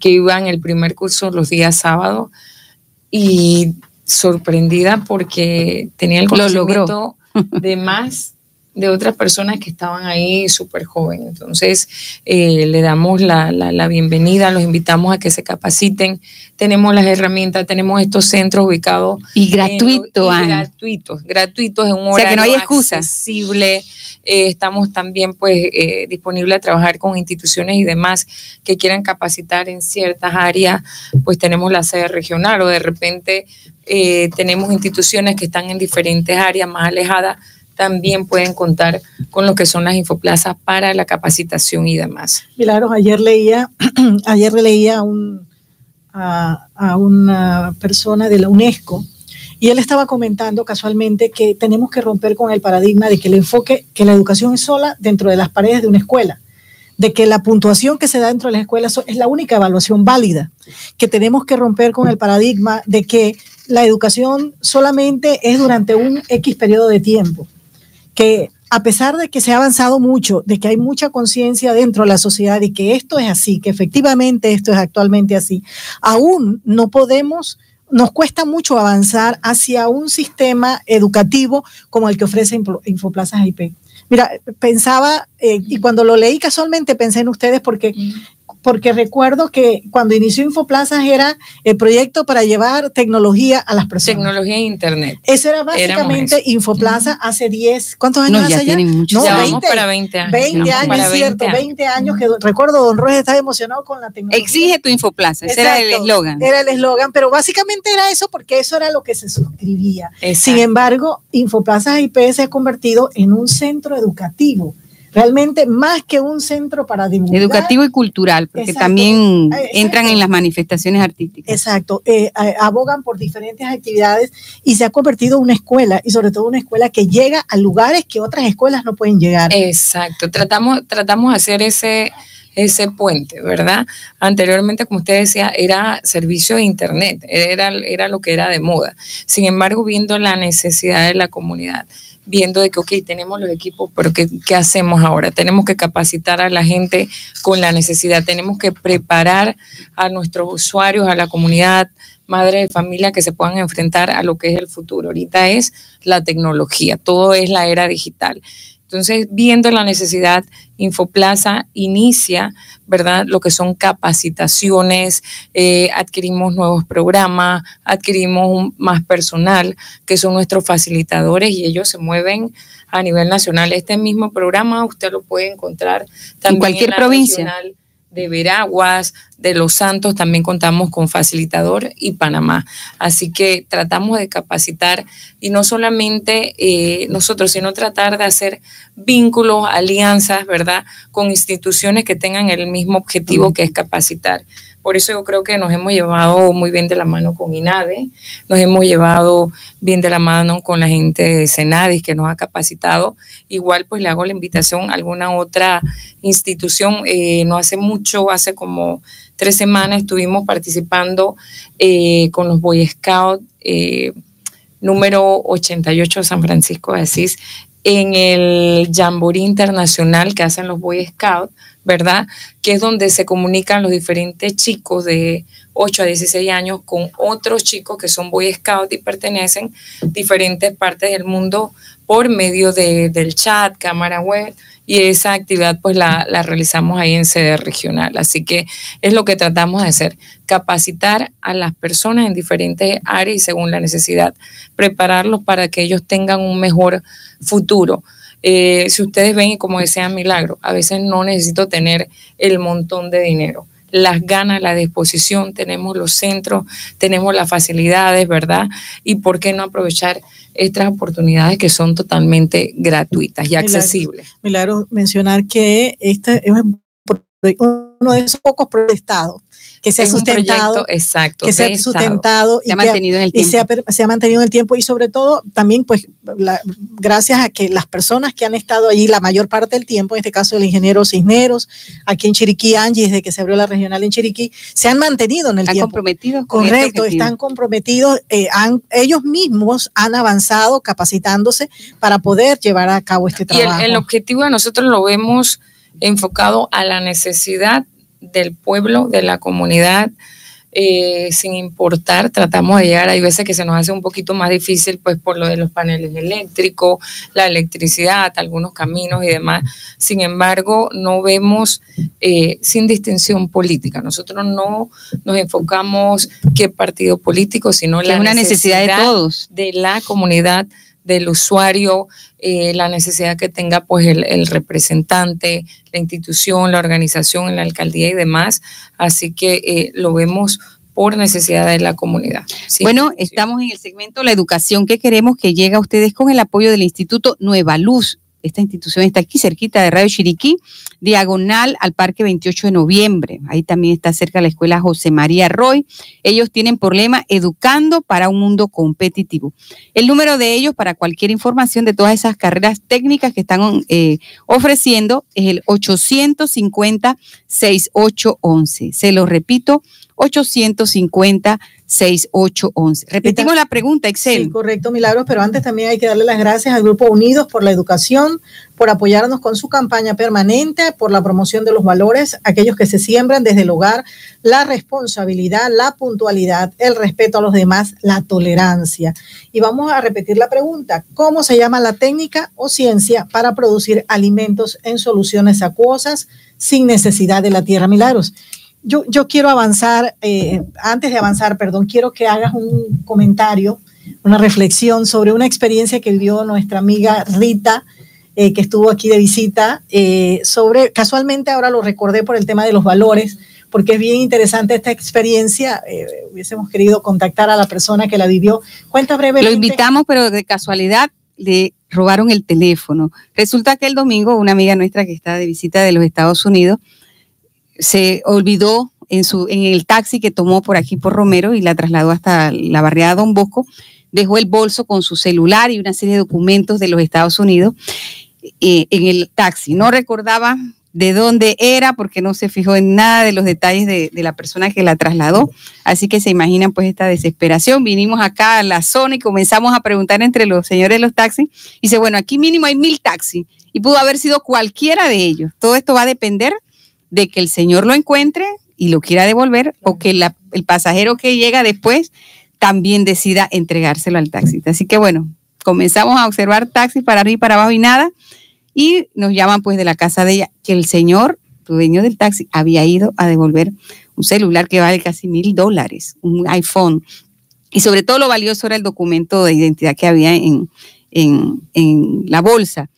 que iba en el primer curso los días sábados y sorprendida porque tenía el conocimiento de más de otras personas que estaban ahí súper jóvenes. Entonces, eh, le damos la, la, bienvenida, los invitamos a que se capaciten. Tenemos las herramientas, tenemos estos centros ubicados. Y gratuitos. Gratuitos, gratuitos en un horario que no hay excusa. accesible. Eh, estamos también pues eh, disponibles a trabajar con instituciones y demás que quieran capacitar en ciertas áreas. Pues tenemos la sede regional o de repente tenemos instituciones que están en diferentes áreas más alejadas también pueden contar con lo que son las infoplazas para la capacitación y demás. Claro, ayer leía, ayer leía a, un, a, a una persona de la UNESCO y él estaba comentando casualmente que tenemos que romper con el paradigma de que el enfoque, que la educación es sola dentro de las paredes de una escuela de que la puntuación que se da dentro de las escuelas es la única evaluación válida, que tenemos que romper con el paradigma de que la educación solamente es durante un X periodo de tiempo que a pesar de que se ha avanzado mucho, de que hay mucha conciencia dentro de la sociedad y que esto es así, que efectivamente esto es actualmente así, aún no podemos, nos cuesta mucho avanzar hacia un sistema educativo como el que ofrece Infoplazas IP. Mira, pensaba, eh, y cuando lo leí casualmente pensé en ustedes porque porque recuerdo que cuando inició Infoplazas era el proyecto para llevar tecnología a las personas. Tecnología e Internet. Eso era básicamente Infoplaza hace 10, ¿cuántos años hace ya? no, ya 20, para 20 años. 20 años, cierto, 20 años que recuerdo Don Roger estaba emocionado con la tecnología. Exige tu Infoplaza, ese era el eslogan. Era el eslogan, pero básicamente era eso porque eso era lo que se suscribía. Sin embargo, Infoplazas IP se ha convertido en un centro educativo realmente más que un centro para divulgar. Educativo y cultural, porque también eh, entran en las manifestaciones artísticas. Exacto, eh, abogan por diferentes actividades y se ha convertido en una escuela y sobre todo una escuela que llega a lugares que otras escuelas no pueden llegar. Exacto, tratamos, tratamos de hacer ese ese puente, ¿verdad? Anteriormente, como usted decía, era servicio de Internet, era, era lo que era de moda. Sin embargo, viendo la necesidad de la comunidad, viendo de que, ok, tenemos los equipos, pero ¿qué, ¿qué, hacemos ahora? Tenemos que capacitar a la gente con la necesidad, tenemos que preparar a nuestros usuarios, a la comunidad, madre de familia que se puedan enfrentar a lo que es el futuro. Ahorita es la tecnología, todo es la era digital. Entonces, viendo la necesidad, Infoplaza inicia, ¿verdad? Lo que son capacitaciones, eh, adquirimos nuevos programas, adquirimos más personal, que son nuestros facilitadores y ellos se mueven a nivel nacional. Este mismo programa usted lo puede encontrar también en cualquier provincia. De Veraguas, de Los Santos, también contamos con Facilitador y Panamá. Así que tratamos de capacitar y no solamente eh, nosotros, sino tratar de hacer vínculos, alianzas, ¿verdad?, con instituciones que tengan el mismo objetivo que es capacitar. Por eso yo creo que nos hemos llevado muy bien de la mano con INADE, nos hemos llevado bien de la mano con la gente de Senadis que nos ha capacitado. Igual pues le hago la invitación a alguna otra institución. Eh, no hace mucho, hace como tres semanas estuvimos participando eh, con los Boy Scouts eh, número 88 de San Francisco de Asís en el Jamboree Internacional que hacen los Boy Scouts ¿verdad? Que es donde se comunican los diferentes chicos de 8 a 16 años con otros chicos que son Boy Scouts y pertenecen a diferentes partes del mundo por medio del chat, cámara web, y esa actividad pues la, la, realizamos ahí en sede regional. Así que es lo que tratamos de hacer, capacitar a las personas en diferentes áreas y según la necesidad, prepararlos para que ellos tengan un mejor futuro. Eh, si ustedes ven, y como decía Milagro, a veces no necesito tener el montón de dinero. Las ganas, la disposición, tenemos los centros, tenemos las facilidades, ¿verdad? Y por qué no aprovechar estas oportunidades que son totalmente gratuitas y accesibles. Milagro, mencionar que este es uno de esos pocos protestados que se ha sustentado, exacto, que se ha sustentado y, se ha mantenido en el tiempo. Se ha, mantenido en el tiempo y sobre todo también pues gracias a que las personas que han estado allí la mayor parte del tiempo, en este caso el ingeniero Cisneros, aquí en Chiriquí, Angie, desde que se abrió la regional en Chiriquí, se han mantenido en el están tiempo. comprometidos. Correcto, están comprometidos, eh, han, ellos mismos han avanzado capacitándose para poder llevar a cabo este trabajo. Y el, el objetivo de nosotros lo vemos enfocado a la necesidad del pueblo, de la comunidad, eh, sin importar, tratamos de llegar, hay veces que se nos hace un poquito más difícil, pues por lo de los paneles eléctricos, la electricidad, algunos caminos y demás. Sin embargo, no vemos eh, sin distinción política. Nosotros no nos enfocamos qué partido político, sino la una necesidad, de todos, de la comunidad del usuario, eh, la necesidad que tenga pues el, representante, la institución, la organización, la alcaldía y demás. Así que eh, lo vemos por necesidad de la comunidad. Bueno, estamos en el segmento La Educación que queremos que llegue a ustedes con el apoyo del Instituto Nueva Luz esta institución está aquí cerquita de Radio Chiriquí, diagonal al Parque 28 de Noviembre. Ahí también está cerca la escuela José María Roy. Ellos tienen problema educando para un mundo competitivo. El número de ellos para cualquier información de todas esas carreras técnicas que están eh, ofreciendo es el 850-6811. Se lo repito, 850-6811. Repetimos la pregunta, Excel. Correcto, Milagros, pero antes también hay que darle las gracias al Grupo Unidos por la Educación, por apoyarnos con su campaña permanente, por la promoción de los valores, aquellos que se siembran desde el hogar, la responsabilidad, la puntualidad, el respeto a los demás, la tolerancia. Y vamos a repetir la pregunta, ¿cómo se llama la técnica o ciencia para producir alimentos en soluciones acuosas sin necesidad de la tierra? Milagros yo, quiero avanzar, eh, antes de avanzar, perdón, quiero que hagas un comentario, una reflexión sobre una experiencia que vivió nuestra amiga Rita, eh, que estuvo aquí de visita, eh, sobre, casualmente ahora lo recordé por el tema de los valores, porque es bien interesante esta experiencia. hubiésemos querido contactar a la persona que la vivió. Cuenta brevemente. Lo invitamos, pero de casualidad le robaron el teléfono. Resulta que el domingo una amiga nuestra que está de visita de los Estados Unidos se olvidó en, su, en el taxi que tomó por aquí por Romero y la trasladó hasta la barriada Don Bosco, dejó el bolso con su celular y una serie de documentos de los Estados Unidos eh, en el taxi. No recordaba de dónde era porque no se fijó en nada de los detalles de, de, la persona que la trasladó. Así que se imaginan pues esta desesperación. Vinimos acá a la zona y comenzamos a preguntar entre los señores de los taxis. Y dice, bueno, aquí mínimo hay mil taxis y pudo haber sido cualquiera de ellos. Todo esto va a depender de que el señor lo encuentre y lo quiera devolver o que el pasajero que llega después también decida entregárselo al taxista. Así que bueno, comenzamos a observar taxis para arriba y para abajo y nada. Y nos llaman pues de la casa de ella que el señor, dueño del taxi, había ido a devolver un celular que vale casi mil dólares, un iPhone. Y sobre todo lo valioso era el documento de identidad que había en, en, en la bolsa.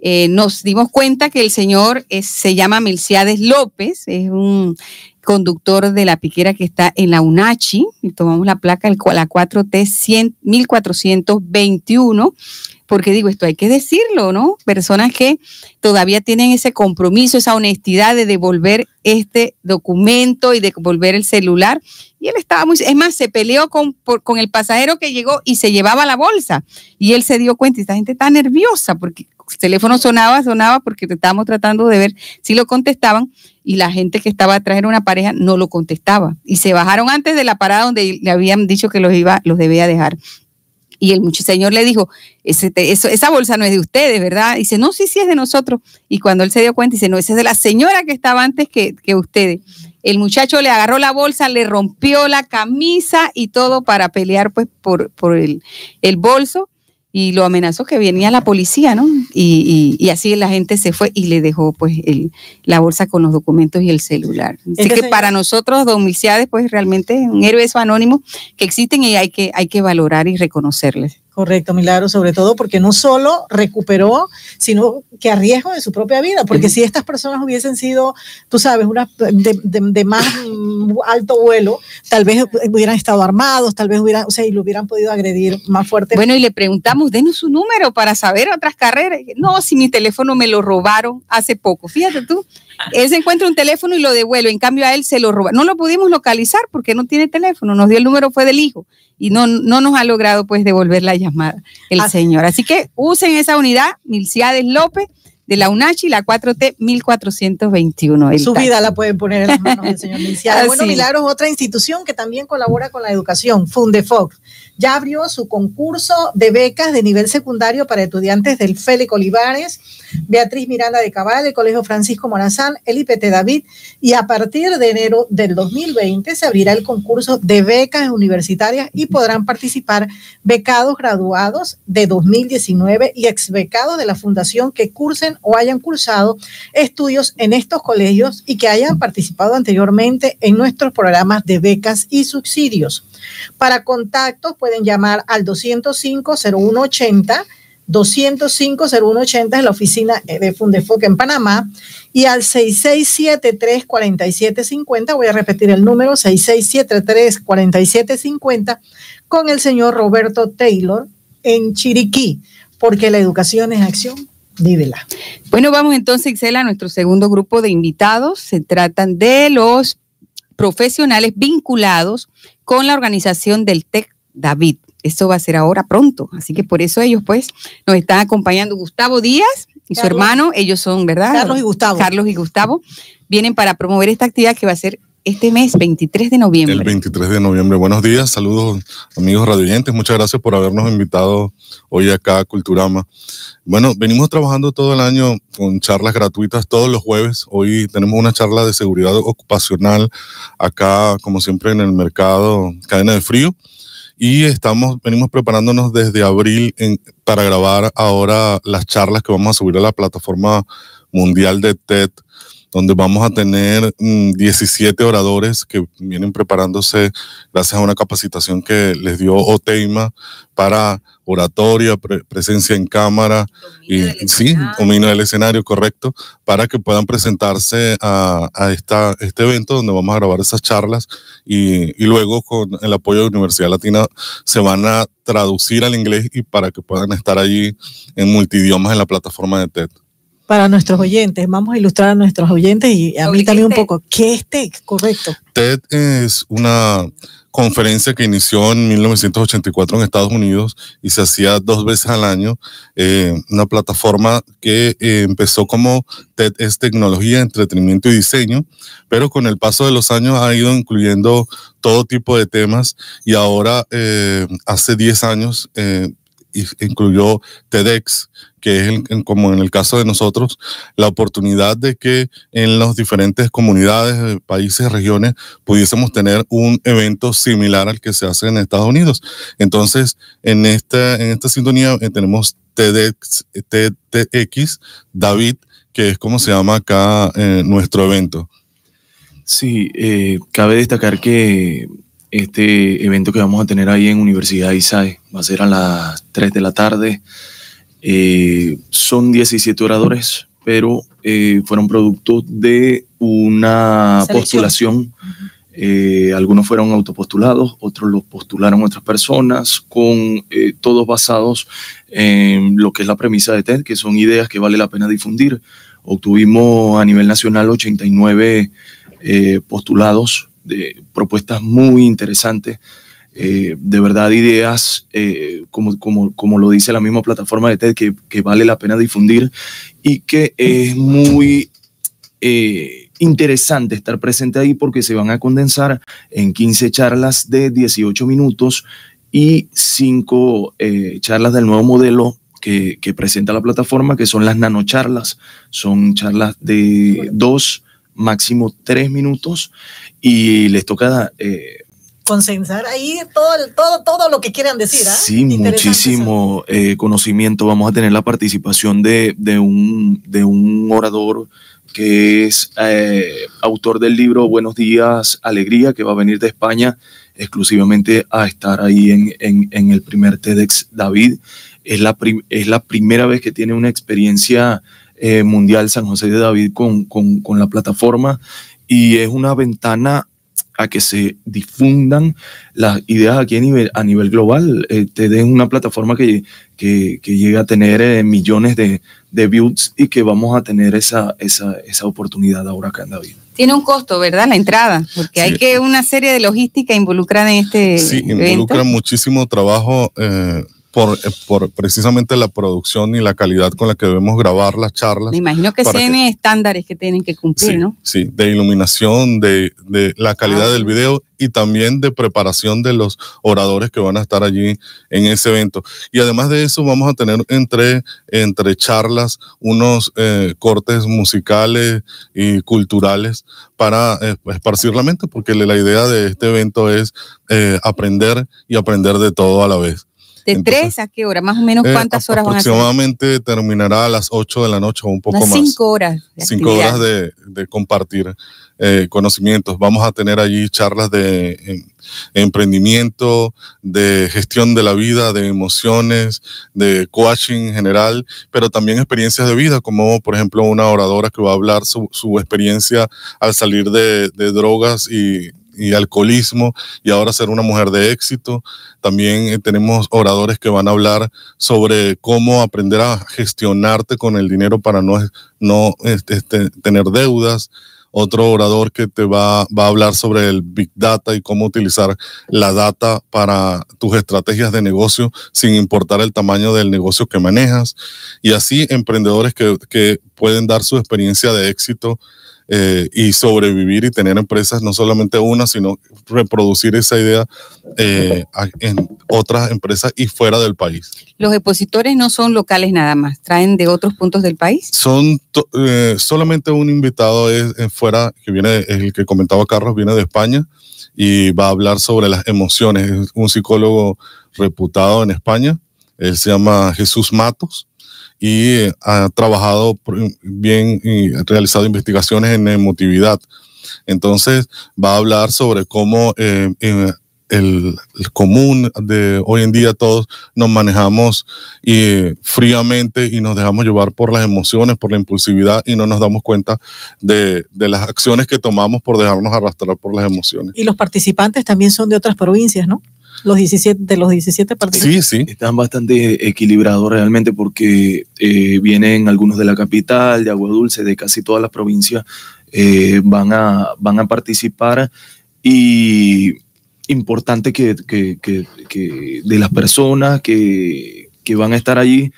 Eh, nos dimos cuenta que el señor se llama Melciades López, es un conductor de la piquera que está en la UNACHI, y tomamos la placa, la 4T 1421, porque digo, esto hay que decirlo, ¿no? Personas que todavía tienen ese compromiso, esa honestidad de devolver este documento y de devolver el celular. Y él estaba muy, es más, se peleó con, con el pasajero que llegó y se llevaba la bolsa. Y él se dio cuenta, y esta gente está nerviosa porque el teléfono sonaba, sonaba porque estábamos tratando de ver si lo contestaban y la gente que estaba atrás era una pareja, no lo contestaba. Y se bajaron antes de la parada donde le habían dicho que los, iba, los debía dejar. Y el señor le dijo, esa bolsa no es de ustedes, ¿verdad? Dice, no, sí, sí es de nosotros. Y cuando él se dio cuenta, dice, no, esa es de la señora que estaba antes que, ustedes. El muchacho le agarró la bolsa, le rompió la camisa y todo para pelear pues por, el bolso y lo amenazó que venía la policía, ¿no? Y, así la gente se fue y le dejó pues el, la bolsa con los documentos y el celular. Así que para nosotros, domiciades, pues realmente un héroe anónimo que existen y hay que, hay que valorar y reconocerles. Correcto, Milagro, sobre todo porque no solo recuperó, sino que a riesgo de su propia vida, porque si estas personas hubiesen sido, tú sabes, una de, más alto vuelo, tal vez hubieran estado armados, tal vez hubieran, o sea, y lo hubieran podido agredir más fuerte. Bueno, y le preguntamos, denos su número para saber otras carreras. No, si mi teléfono me lo robaron hace poco, fíjate tú. Él se encuentra un teléfono y lo devuelve, en cambio a él se lo roba. No lo pudimos localizar porque no tiene teléfono, nos dio el número, fue del hijo y no, no nos ha logrado pues devolver la llamada el señor. Así que usen esa unidad, Milciades López, de la UNACHI, la 4T 1421. Su vida la pueden poner en las manos del señor Milciades. bueno, Milagros, otra institución que también colabora con la educación, Fundefox ya abrió su concurso de becas de nivel secundario para estudiantes del Félix Olivares, Beatriz Miranda de Cabal, el Colegio Francisco Morazán, el IPT David, y a partir de enero del 2020 se abrirá el concurso de becas universitarias y podrán participar becados graduados de 2019 y exbecados de la fundación que cursen o hayan cursado estudios en estos colegios y que hayan participado anteriormente en nuestros programas de becas y subsidios. Para contactos pueden llamar al 205-0180. 205-0180 en la oficina de Fundefoc en Panamá y al 6673-4750, voy a repetir el número, 6673-4750 con el señor Roberto Taylor en Chiriquí, porque la educación es acción, vívela. Bueno, vamos entonces, Excel, a nuestro segundo grupo de invitados. Se tratan de los profesionales vinculados con la organización del TEC David. Esto va a ser ahora pronto, así que por eso ellos pues nos están acompañando Gustavo Díaz y su hermano, ellos son, ¿verdad? Carlos y Gustavo. Carlos y Gustavo vienen para promover esta actividad que va a ser este mes, 23 de noviembre. El 23 de noviembre. Buenos días, saludos amigos radioyentes. Muchas gracias por habernos invitado hoy acá a Culturama. Bueno, venimos trabajando todo el año con charlas gratuitas todos los jueves. Hoy tenemos una charla de seguridad ocupacional acá, como siempre, en el mercado Cadena de Frío. Y estamos, venimos preparándonos desde abril para grabar ahora las charlas que vamos a subir a la plataforma mundial de TED donde vamos a tener 17 mm, oradores que vienen preparándose gracias a una capacitación que les dio OTEIMA para oratoria, presencia en cámara y sí, dominio del escenario, correcto, para que puedan presentarse a, esta, este evento donde vamos a grabar esas charlas y, y, luego con el apoyo de Universidad Latina se van a traducir al inglés y para que puedan estar allí en multidiomas en la plataforma de TED para nuestros oyentes. Vamos a ilustrar a nuestros oyentes y a mí también un poco. ¿Qué es TED? Correcto. TED es una conferencia que inició en 1984 en Estados Unidos y se hacía dos veces al año. Eh, una plataforma que eh, empezó como TED es tecnología, entretenimiento y diseño, pero con el paso de los años ha ido incluyendo todo tipo de temas y ahora eh, hace 10 años incluyó TEDx, que es como en el caso de nosotros, la oportunidad de que en las diferentes comunidades, países, regiones, pudiésemos tener un evento similar al que se hace en Estados Unidos. Entonces, en esta, en esta sintonía eh, tenemos TEDx, TEDx David, que es como se llama acá eh, nuestro evento. Sí, eh, cabe destacar que este evento que vamos a tener ahí en Universidad ISAE va a ser a las 3 de la tarde Eh, son 17 oradores, pero eh, fueron producto de una Selección. postulación. Eh, algunos fueron autopostulados, otros los postularon otras personas, con eh, todos basados en lo que es la premisa de TED, que son ideas que vale la pena difundir. Obtuvimos a nivel nacional 89 eh, postulados de propuestas muy interesantes, eh, de verdad ideas, eh, como, como, como lo dice la misma plataforma de TED, que, que vale la pena difundir y que es muy eh, interesante estar presente ahí porque se van a condensar en 15 charlas de 18 minutos y 5 charlas del nuevo modelo que, que presenta la plataforma, que son las nanocharlas. Son charlas de 2, máximo 3 minutos y les toca... Consensar ahí todo, todo, todo lo que quieran decir. ¿ah? Sí, muchísimo eh, conocimiento. Vamos a tener la participación de, de un, de un orador que es eh, autor del libro Buenos días, Alegría, que va a venir de España exclusivamente a estar ahí en, en- en el primer TEDx David. Es la, es la primera vez que tiene una experiencia eh, mundial San José de David con, con- con la plataforma y es una ventana a que se difundan las ideas aquí a nivel, a nivel global, eh, te den una plataforma que, que, que llegue a tener eh, millones de, de views y que vamos a tener esa, esa, esa oportunidad ahora acá en David. Tiene un costo, ¿verdad? La entrada, porque hay Sí. que una serie de logística involucrada en este Sí, evento. involucra muchísimo trabajo eh, por, eh, por precisamente la producción y la calidad con la que debemos grabar las charlas. Me imagino que para tiene estándares que tienen que cumplir, Sí, ¿no? sí, de iluminación, de, de la calidad Ah. del video y también de preparación de los oradores que van a estar allí en ese evento. Y además de eso, vamos a tener entre, entre charlas unos eh, cortes musicales y culturales para eh, esparcir la mente, porque la idea de este evento es eh, aprender y aprender de todo a la vez. ¿De Entonces, tres a qué hora? Más o menos, Eh, ¿cuántas horas van a ser? Aproximadamente terminará a las 8 de la noche o un poco Unas más cinco horas. de cinco actividad. horas de, de compartir eh, conocimientos. Vamos a tener allí charlas de em, emprendimiento, de gestión de la vida, de emociones, de coaching en general, pero también experiencias de vida, como por ejemplo una oradora que va a hablar su, su experiencia al salir de, de drogas y, y alcoholismo y ahora ser una mujer de éxito. También eh, tenemos oradores que van a hablar sobre cómo aprender a gestionarte con el dinero para no, no este, este, tener deudas. Otro orador que te va, va a hablar sobre el Big Data y cómo utilizar la data para tus estrategias de negocio sin importar el tamaño del negocio que manejas. Y así emprendedores que, que pueden dar su experiencia de éxito eh, y sobrevivir y tener empresas, no solamente una, sino reproducir esa idea eh, en otras empresas y fuera del país. Los expositores no son locales nada más, traen de otros puntos del país. Son to- eh, solamente un invitado es, es fuera, que viene, es el que comentaba Carlos, viene de España y va a hablar sobre las emociones. Es un psicólogo reputado en España. Él se llama Jesús Matos y ha trabajado por- bien y ha realizado investigaciones en emotividad. Entonces va a hablar sobre cómo eh, eh, el, común de hoy en día todos nos manejamos fríamente y nos dejamos llevar por las emociones, por la impulsividad y no nos damos cuenta de las acciones que tomamos por dejarnos arrastrar por las emociones. Y los participantes también son de otras provincias, ¿no? Los 17, de los 17 participantes. Sí, sí. Están bastante equilibrados realmente porque eh, vienen algunos de la capital, de Agua Dulce, de casi todas las provincias, eh, van, a, van a participar y importante que, que- que- que de las personas que, que van a estar allí,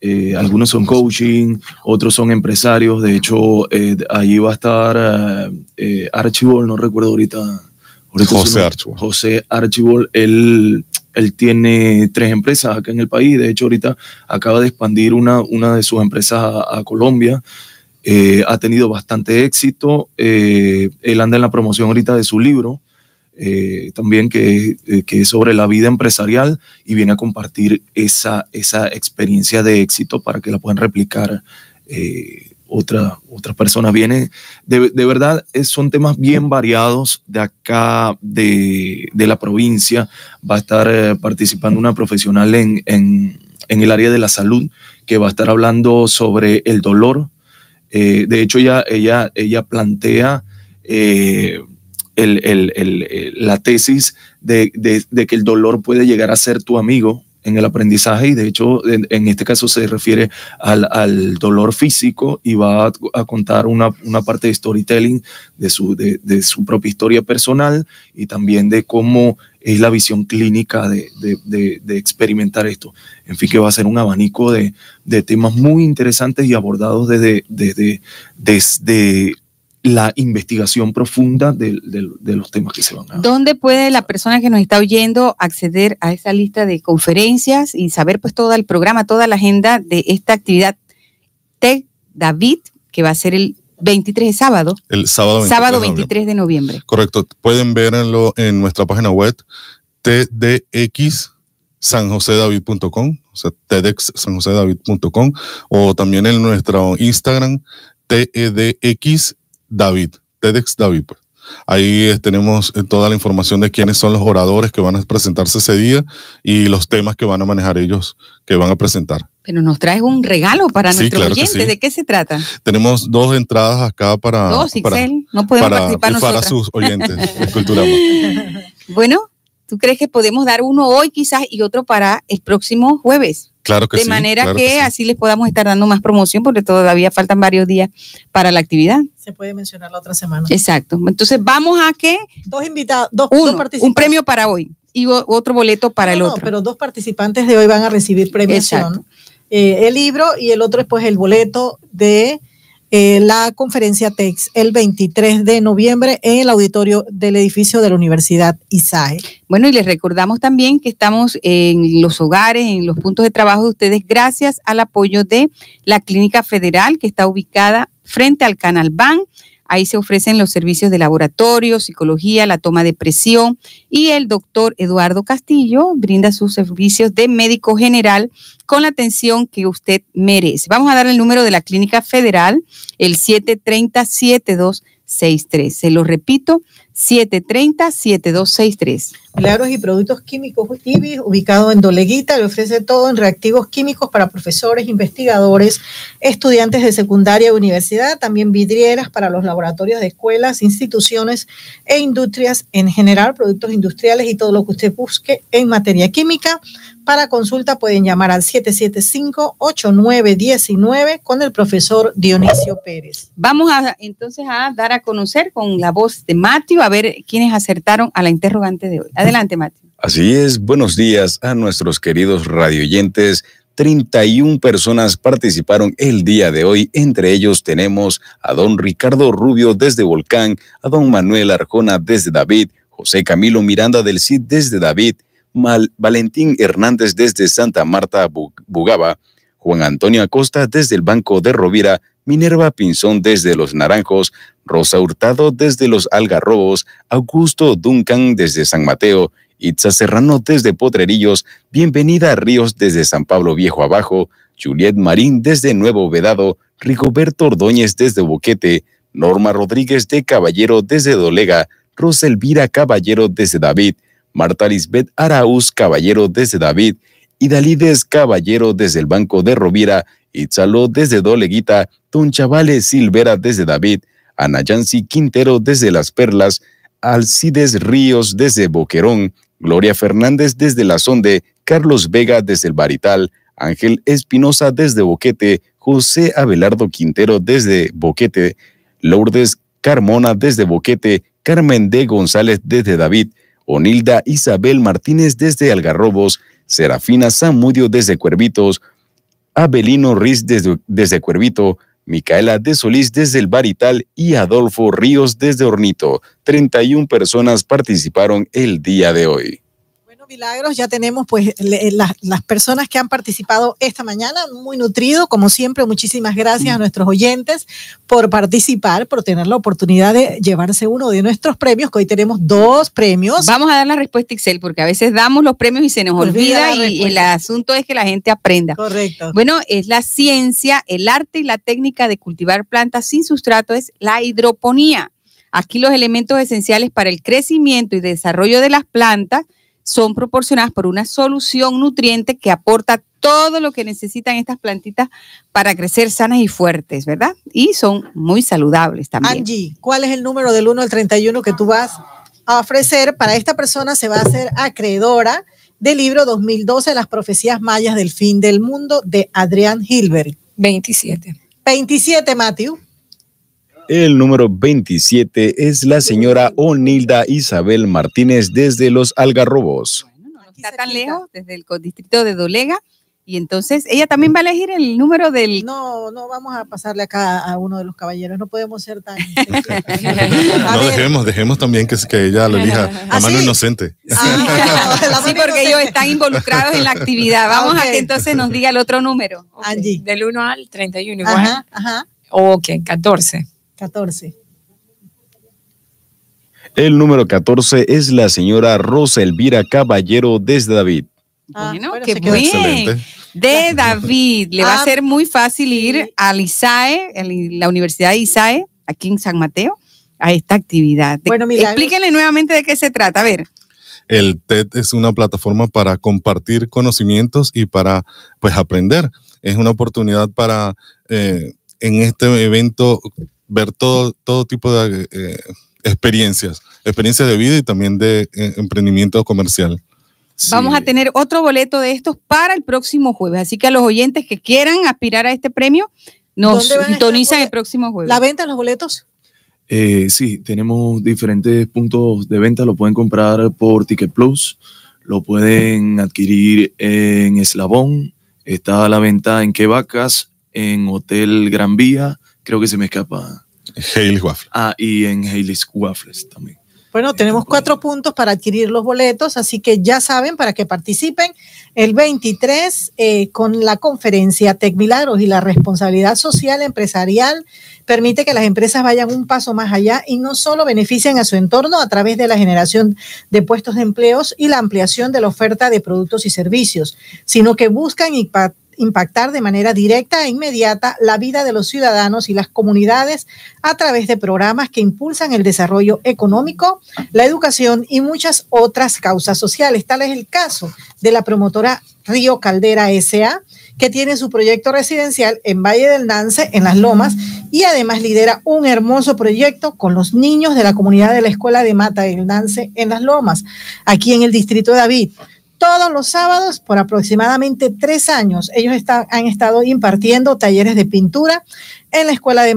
eh, algunos son coaching, otros son empresarios, de hecho eh, allí va a estar Archibald, no recuerdo ahorita. José nombre. Archibald. José Archibald, él, él tiene tres empresas acá en el país. De hecho, ahorita acaba de expandir una, una de sus empresas a, a Colombia. Eh, ha tenido bastante éxito. Eh, él anda en la promoción ahorita de su libro, eh, también que, eh, que es sobre la vida empresarial y viene a compartir esa, esa experiencia de éxito para que la puedan replicar otra- otras personas. Viene, de, de verdad, son temas bien variados de acá, de, de la provincia. Va a estar eh, participando una profesional en, en, en el área de la salud, que va a estar hablando sobre el dolor. Eh, de hecho, ella, ella, ella plantea eh, la tesis de, de, que el dolor puede llegar a ser tu amigo en el aprendizaje y de hecho en, este caso se refiere al, dolor físico y va a, contar una, parte de storytelling de su, de, su propia historia personal y también de cómo es la visión clínica de, experimentar esto. En fin, que va a ser un abanico de, temas muy interesantes y abordados desde, desde, desde la investigación profunda de, los temas que se van a ¿Dónde puede la persona que nos está oyendo acceder a esa lista de conferencias y saber pues todo el programa, toda la agenda de esta actividad TEC David, que va a ser el 23 de sábado? El sábado 23, sábado 23 de noviembre. Correcto. Pueden verlo en nuestra página web tdxsanjosedavid.com, o sea, tedxsanjosedavid.com o también en nuestro Instagram TEDX David, TEDx David. Pues. Ahí eh, tenemos eh, toda la información de quiénes son los oradores que van a presentarse ese día y los temas que van a manejar ellos que van a presentar. Pero nos traes un regalo para nuestros oyentes. ¿De qué se trata? Tenemos dos entradas acá para, dos, para, no podemos participar para sus oyentes Bueno, ¿tú crees que podemos dar uno hoy quizás y otro para el próximo jueves? Claro que de sí. De manera que, así les podamos estar dando más promoción porque todavía faltan varios días para la actividad. Se puede mencionar la otra semana. Exacto. Entonces vamos a que... Dos invitados, dos, participantes. Un premio para hoy y otro boleto para el otro. No, pero dos participantes de hoy van a recibir premiación. Eh, el libro y el otro es pues el boleto de la conferencia TEX el 23 de noviembre en el auditorio del edificio de la Universidad ISAE. Bueno, y les recordamos también que estamos en los hogares, en los puntos de trabajo de ustedes, gracias al apoyo de la Clínica Federal, que está ubicada frente al Canal BAN Ahí se ofrecen los servicios de laboratorio, psicología, la toma de presión y el doctor Eduardo Castillo brinda sus servicios de médico general con la atención que usted merece. Vamos a dar el número de la Clínica Federal, el 730-7263. Se lo repito, 730-7263. Milagros y Productos Químicos IBI, ubicado en Doleguita, le ofrece todo en reactivos químicos para profesores, investigadores, estudiantes de secundaria y universidad, también vidrieras para los laboratorios de escuelas, instituciones e industrias en general, productos industriales y todo lo que usted busque en materia química. Para consulta pueden llamar al 775-8919 con el profesor Dionisio Pérez. Vamos a entonces a dar a conocer con la voz de Matthew a ver quiénes acertaron a la interrogante de hoy. Adelante, Matthew. Así es, buenos días a nuestros queridos radioyentes. 31 personas participaron el día de hoy. Entre ellos tenemos a don Ricardo Rubio desde Volcán, a don Manuel Arjona desde David, José Camilo Miranda del CID desde David, Valentín Hernández desde Santa Marta, Bugaba, Juan Antonio Acosta desde el Banco de Rovira, Minerva Pinzón desde Los Naranjos, Rosa Hurtado desde Los Algarrobos, Augusto Duncan desde San Mateo, Itza Serrano desde Potrerillos, Bienvenida Ríos desde San Pablo Viejo Abajo, Juliet Marín desde Nuevo Vedado, Rigoberto Ordóñez desde Boquete, Norma Rodríguez de Caballero desde Dolega, Rosa Elvira Caballero desde David, Marta Lisbeth Araúz Caballero desde David, Idalides Caballero desde el Banco de Rovira, Itzalo desde Doleguita, Don Chavales Silvera desde David, Anayansi Quintero desde Las Perlas, Alcides Ríos desde Boquerón, Gloria Fernández desde La Sonde, Carlos Vega desde el Barital, Ángel Espinosa desde Boquete, José Abelardo Quintero desde Boquete, Lourdes Carmona desde Boquete, Carmen de González desde David, Onilda Isabel Martínez desde Algarrobos, Serafina Zamudio desde Cuervitos, Abelino Riz desde, desde Cuervito, Micaela de Solís desde el Barital y Adolfo Ríos desde Hornito. 31 personas participaron el día de hoy. Milagros, ya tenemos pues las, personas que han participado esta mañana, muy nutrido, como siempre, muchísimas gracias a nuestros oyentes por participar, por tener la oportunidad de llevarse uno de nuestros premios, que hoy tenemos dos premios. Vamos a dar la respuesta Excel, porque a veces damos los premios y se nos olvida, y el asunto es que la gente aprenda. Correcto. Bueno, es la ciencia, el arte y la técnica de cultivar plantas sin sustrato, es la hidroponía. Aquí los elementos esenciales para el crecimiento y desarrollo de las plantas son proporcionadas por una solución nutriente que aporta todo lo que necesitan estas plantitas para crecer sanas y fuertes, ¿verdad? Y son muy saludables también. Angie, ¿cuál es el número del 1 al 31 que tú vas a ofrecer? Para esta persona se va a hacer acreedora del libro 2012, Las profecías mayas del fin del mundo, de Adrián Hilbert. 27. 27, Matthew. El número 27 es la señora Onilda Isabel Martínez desde Los Algarrobos. Bueno, no está tan lejos, desde el distrito de Dolega. Y entonces ella también va a elegir el número del... No, no vamos a pasarle acá a uno de los caballeros, no podemos ser tan... no dejemos, dejemos también que, que ella lo elija a mano inocente. Ah, sí, porque ellos están involucrados en la actividad. Vamos a que entonces nos diga el otro número. Angie. Del 1 al 31 igual. Ajá, ajá. Ok, 14. 14. El número 14 es la señora Rosa Elvira Caballero desde David. Ah, bueno, qué bien. De David, le va a ah. ser muy fácil ir al ISAE, la Universidad de ISAE, aquí en San Mateo, a esta actividad. Bueno, Explíquenle nuevamente de qué se trata. A ver. El TED es una plataforma para compartir conocimientos y para pues aprender. Es una oportunidad para eh, en este evento ver todo, todo tipo de eh, experiencias, experiencias de vida y también de eh, emprendimiento comercial. Vamos a tener otro boleto de estos para el próximo jueves. Así que a los oyentes que quieran aspirar a este premio, nos sintonizan el próximo jueves. ¿La venta de los boletos? Eh, sí, tenemos diferentes puntos de venta. Lo pueden comprar por Ticket Plus, lo pueden adquirir en Eslabón, está a la venta en Quevacas, en Hotel Gran Vía, creo que se me escapa. Hales Waffles. Ah, y en Hales Waffles también. Bueno, tenemos cuatro puntos para adquirir los boletos, así que ya saben, para que participen el 23 eh, con la conferencia Tech Milagros y la responsabilidad social empresarial permite que las empresas vayan un paso más allá y no solo beneficien a su entorno a través de la generación de puestos de empleos y la ampliación de la oferta de productos y servicios, sino que buscan impactar impactar de manera directa e inmediata la vida de los ciudadanos y las comunidades a través de programas que impulsan el desarrollo económico, la educación y muchas otras causas sociales. Tal es el caso de la promotora Río Caldera SA, que tiene su proyecto residencial en Valle del Nance, en Las Lomas, y además lidera un hermoso proyecto con los niños de la comunidad de la Escuela de Mata del Nance en Las Lomas, aquí en el distrito de David todos los sábados por aproximadamente tres años. Ellos han estado impartiendo talleres de pintura en la Escuela de,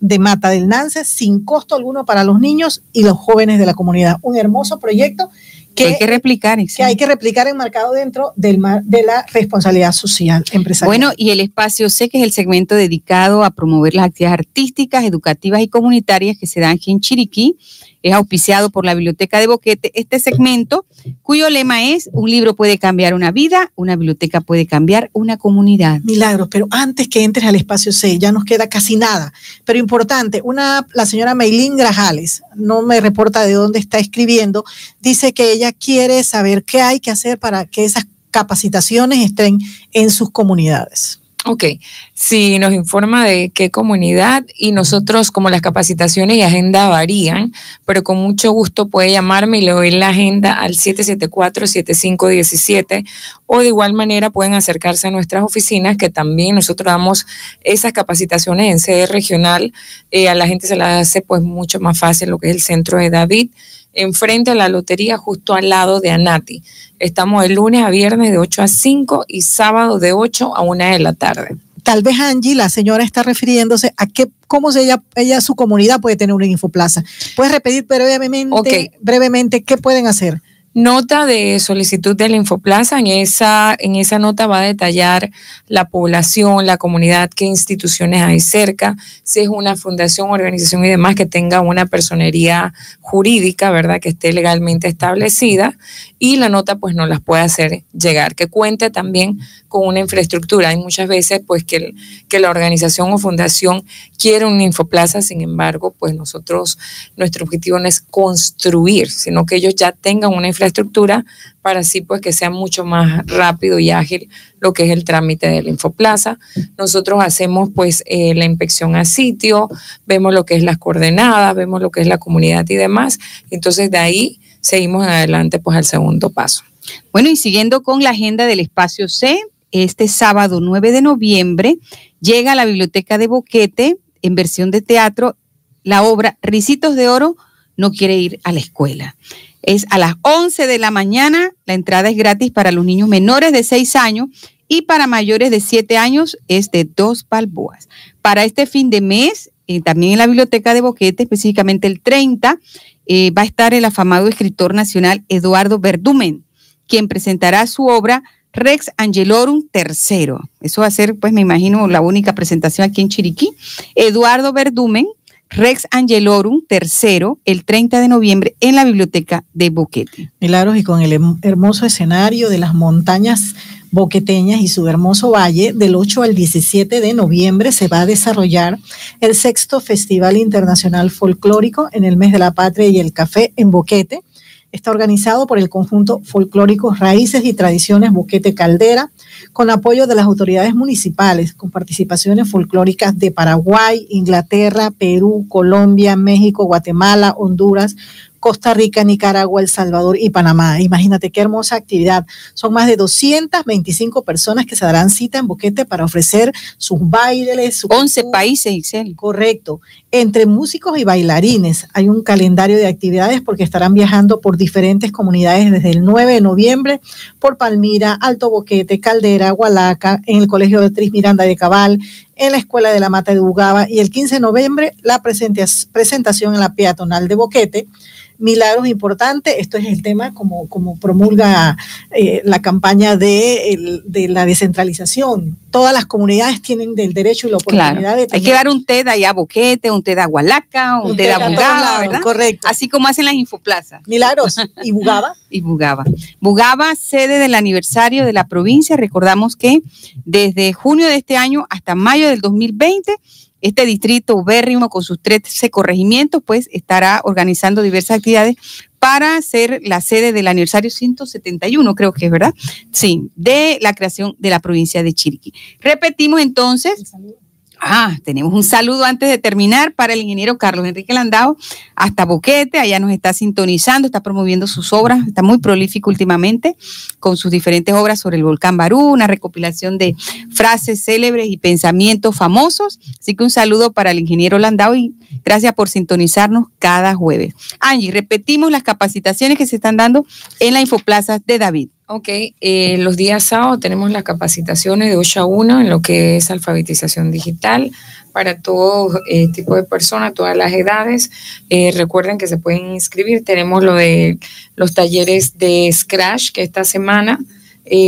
de Mata del Nance sin costo alguno para los niños y los jóvenes de la comunidad. Un hermoso proyecto que, hay que replicar. Que hay que replicar enmarcado dentro del de la responsabilidad social empresarial. Bueno, y el espacio C, que es el segmento dedicado a promover las actividades artísticas, educativas y comunitarias que se dan aquí en Chiriquí es auspiciado por la Biblioteca de Boquete, este segmento cuyo lema es, un libro puede cambiar una vida, una biblioteca puede cambiar una comunidad. Milagros, pero antes que entres al espacio C, ya nos queda casi nada, pero importante, una, la señora Maylin Grajales, no me reporta de dónde está escribiendo, dice que ella quiere saber qué hay que hacer para que esas capacitaciones estén en sus comunidades. Ok, si nos informa de qué comunidad y nosotros como las capacitaciones y agenda varían, pero con mucho gusto puede llamarme y le doy la agenda al 774-7517 o de igual manera pueden acercarse a nuestras oficinas que también nosotros damos esas capacitaciones en sede regional. Eh, a la gente se las hace pues mucho más fácil lo que es el centro de David enfrente a la lotería justo al lado de Anati. Estamos de lunes a viernes de 8 a 5 y sábado de 8 a 1 de la tarde. Tal vez Angie, la señora está refiriéndose a qué, cómo ella, ella, su comunidad puede tener una infoplaza. ¿Puedes repetir brevemente, brevemente qué pueden hacer? Nota de solicitud de la Infoplaza. En esa, en esa nota va a detallar la población, la comunidad, qué instituciones hay cerca, si es una fundación, organización y demás que tenga una personería jurídica, ¿verdad? Que esté legalmente establecida. Y la nota pues no las puede hacer llegar, que cuente también con una infraestructura. Hay muchas veces pues que, que la organización o fundación quiere una Infoplaza, sin embargo, pues nosotros, nuestro objetivo no es construir, sino que ellos ya tengan una infraestructura estructura para así pues que sea mucho más rápido y ágil lo que es el trámite de la Infoplaza. Nosotros hacemos pues eh, la inspección a sitio, vemos lo que es las coordenadas, vemos lo que es la comunidad y demás. Entonces de ahí seguimos adelante pues al segundo paso. Bueno, y siguiendo con la agenda del espacio C, este sábado 9 de noviembre llega a la Biblioteca de Boquete en versión de teatro la obra Ricitos de Oro no quiere ir a la escuela. Es a las 11 de la mañana, la entrada es gratis para los niños menores de 6 años y para mayores de 7 años es de dos balboas. Para este fin de mes, eh, también en la Biblioteca de Boquete, específicamente el 30, eh, va a estar el afamado escritor nacional Eduardo Verdumen, quien presentará su obra Rex Angelorum III. Eso va a ser, pues me imagino, la única presentación aquí en Chiriquí. Eduardo Verdumen, Rex Angelorum III, el 30 de noviembre en la biblioteca de Boquete. Milagros, y con el hermoso escenario de las montañas boqueteñas y su hermoso valle, del 8 al 17 de noviembre se va a desarrollar el sexto Festival Internacional Folclórico en el mes de la patria y el café en Boquete Está organizado por el conjunto folclórico Raíces y Tradiciones Boquete Caldera, con apoyo de las autoridades municipales, con participaciones folclóricas de Paraguay, Inglaterra, Perú, Colombia, México, Guatemala, Honduras, Costa Rica, Nicaragua, El Salvador y Panamá. Imagínate qué hermosa actividad. Son más de 225 personas que se darán cita en Boquete para ofrecer sus bailes. Su 11 países, Ixel. Correcto. Entre músicos y bailarines hay un calendario de actividades porque estarán viajando por diferentes comunidades desde el 9 de noviembre por Palmira, Alto Boquete, Caldera, Hualaca, en el Colegio de Tris Miranda de Cabal, en la Escuela de la Mata de Bugaba y el 15 de noviembre la presentación en la peatonal de Boquete milagros importantes. Esto es el tema como, como promulga eh, la campaña de, de, la descentralización. Todas las comunidades tienen del derecho y la oportunidad de tener. Hay que dar un té de allá a Boquete, un té de Agualaca, un, té de Bugaba, ¿verdad? Correcto. Así como hacen las infoplazas. Milagros. ¿Y Bugaba? y Bugaba. Bugaba, sede del aniversario de la provincia. Recordamos que desde junio de este año hasta mayo del 2020 este distrito ubérrimo con sus 13 corregimientos, pues estará organizando diversas actividades para ser la sede del aniversario 171, creo que es verdad, sí, de la creación de la provincia de Chiriquí. Repetimos entonces Ah, tenemos un saludo antes de terminar para el ingeniero Carlos Enrique Landao, hasta Boquete, allá nos está sintonizando, está promoviendo sus obras, está muy prolífico últimamente con sus diferentes obras sobre el volcán Barú, una recopilación de frases célebres y pensamientos famosos. Así que un saludo para el ingeniero Landao y gracias por sintonizarnos cada jueves. Angie, repetimos las capacitaciones que se están dando en la Infoplaza de David. Ok, eh, los días sábados tenemos las capacitaciones de 8 a 1 en lo que es alfabetización digital para todo eh, tipo de personas, todas las edades. Eh, recuerden que se pueden inscribir. Tenemos lo de los talleres de Scratch, que esta semana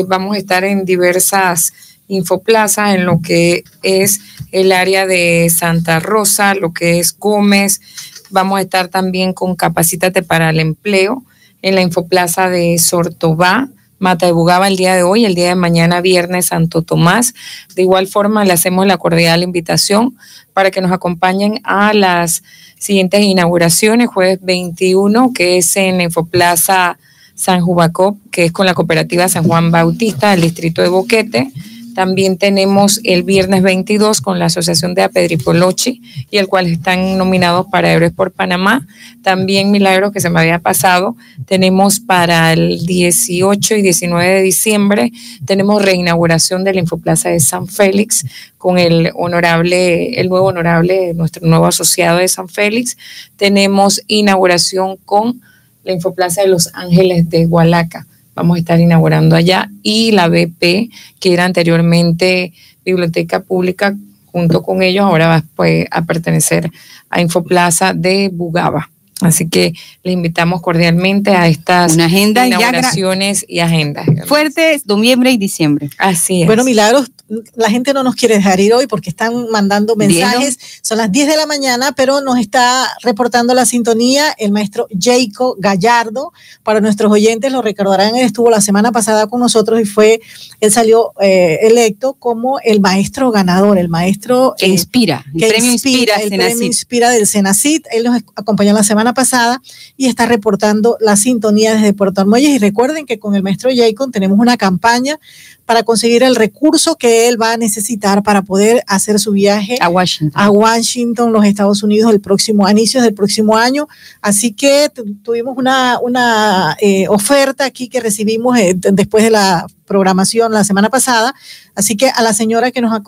vamos a estar en diversas infoplazas, en lo que es el área de Santa Rosa, lo que es Gómez. Vamos a estar también con Capacítate para el Empleo en la infoplaza de Sortobá Mata de Bugaba el día de hoy, el día de mañana viernes Santo Tomás. De igual forma le hacemos la cordial invitación para que nos acompañen a las siguientes inauguraciones, jueves 21, que es en Infoplaza San Jubacop, que es con la cooperativa San Juan Bautista del distrito de Boquete también tenemos el viernes 22 con la Asociación de Apedripolochi y el cual están nominados para Héroes por Panamá. También Milagro que se me había pasado. Tenemos para el 18 y 19 de diciembre, tenemos reinauguración de la Infoplaza de San Félix con el honorable, el nuevo honorable, nuestro nuevo asociado de San Félix. Tenemos inauguración con la Infoplaza de Los Ángeles de Hualaca vamos a estar inaugurando allá, y la BP, que era anteriormente Biblioteca Pública, junto con ellos, ahora va pues, a pertenecer a Infoplaza de Bugaba. Así que le invitamos cordialmente a estas inauguraciones y agendas. Fuertes, noviembre y diciembre. Así es. Bueno, Milagros, la gente no nos quiere dejar ir hoy porque están mandando mensajes. Son las 10 de la mañana, pero nos está reportando la sintonía el maestro Jacob Gallardo. Para nuestros oyentes, lo recordarán, él estuvo la semana pasada con nosotros y fue, él salió eh, electo como el maestro ganador, el maestro que inspira, el premio inspira, el premio inspira del Senacit. Él nos acompañó la semana pasada y está reportando la sintonía desde Puerto Armuelles. Y recuerden que con el maestro Jacob tenemos una campaña para conseguir el recurso que él va a necesitar para poder hacer su viaje a Washington, a Washington los Estados Unidos, el próximo, a inicios del próximo año. Así que tuvimos una, una eh, oferta aquí que recibimos eh, después de la programación la semana pasada. Así que a la señora que nos, ha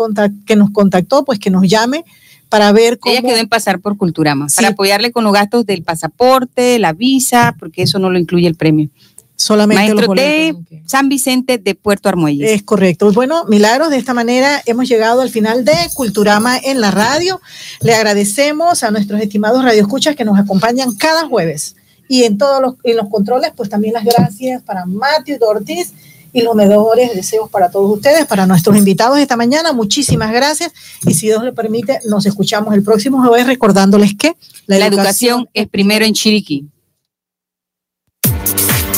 que nos contactó, pues que nos llame para ver cómo... Ella quedó en pasar por Culturama, para apoyarle con los gastos del pasaporte, la visa, porque eso no lo incluye el premio. Solamente Maestro de San Vicente de Puerto Armuelles. Es correcto. Bueno, Milagros, de esta manera hemos llegado al final de Culturama en la radio. Le agradecemos a nuestros estimados radioescuchas que nos acompañan cada jueves. Y en todos los, en los controles, pues también las gracias para Matthew Ortiz y los mejores deseos para todos ustedes, para nuestros invitados esta mañana. Muchísimas gracias y si Dios le permite, nos escuchamos el próximo jueves recordándoles que la, educación, es primero en Chiriquí.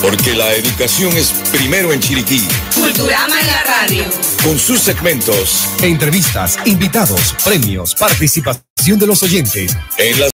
Porque la educación es primero en Chiriquí. Culturama en la radio. Con sus segmentos. Entrevistas, invitados, premios, participación de los oyentes. En la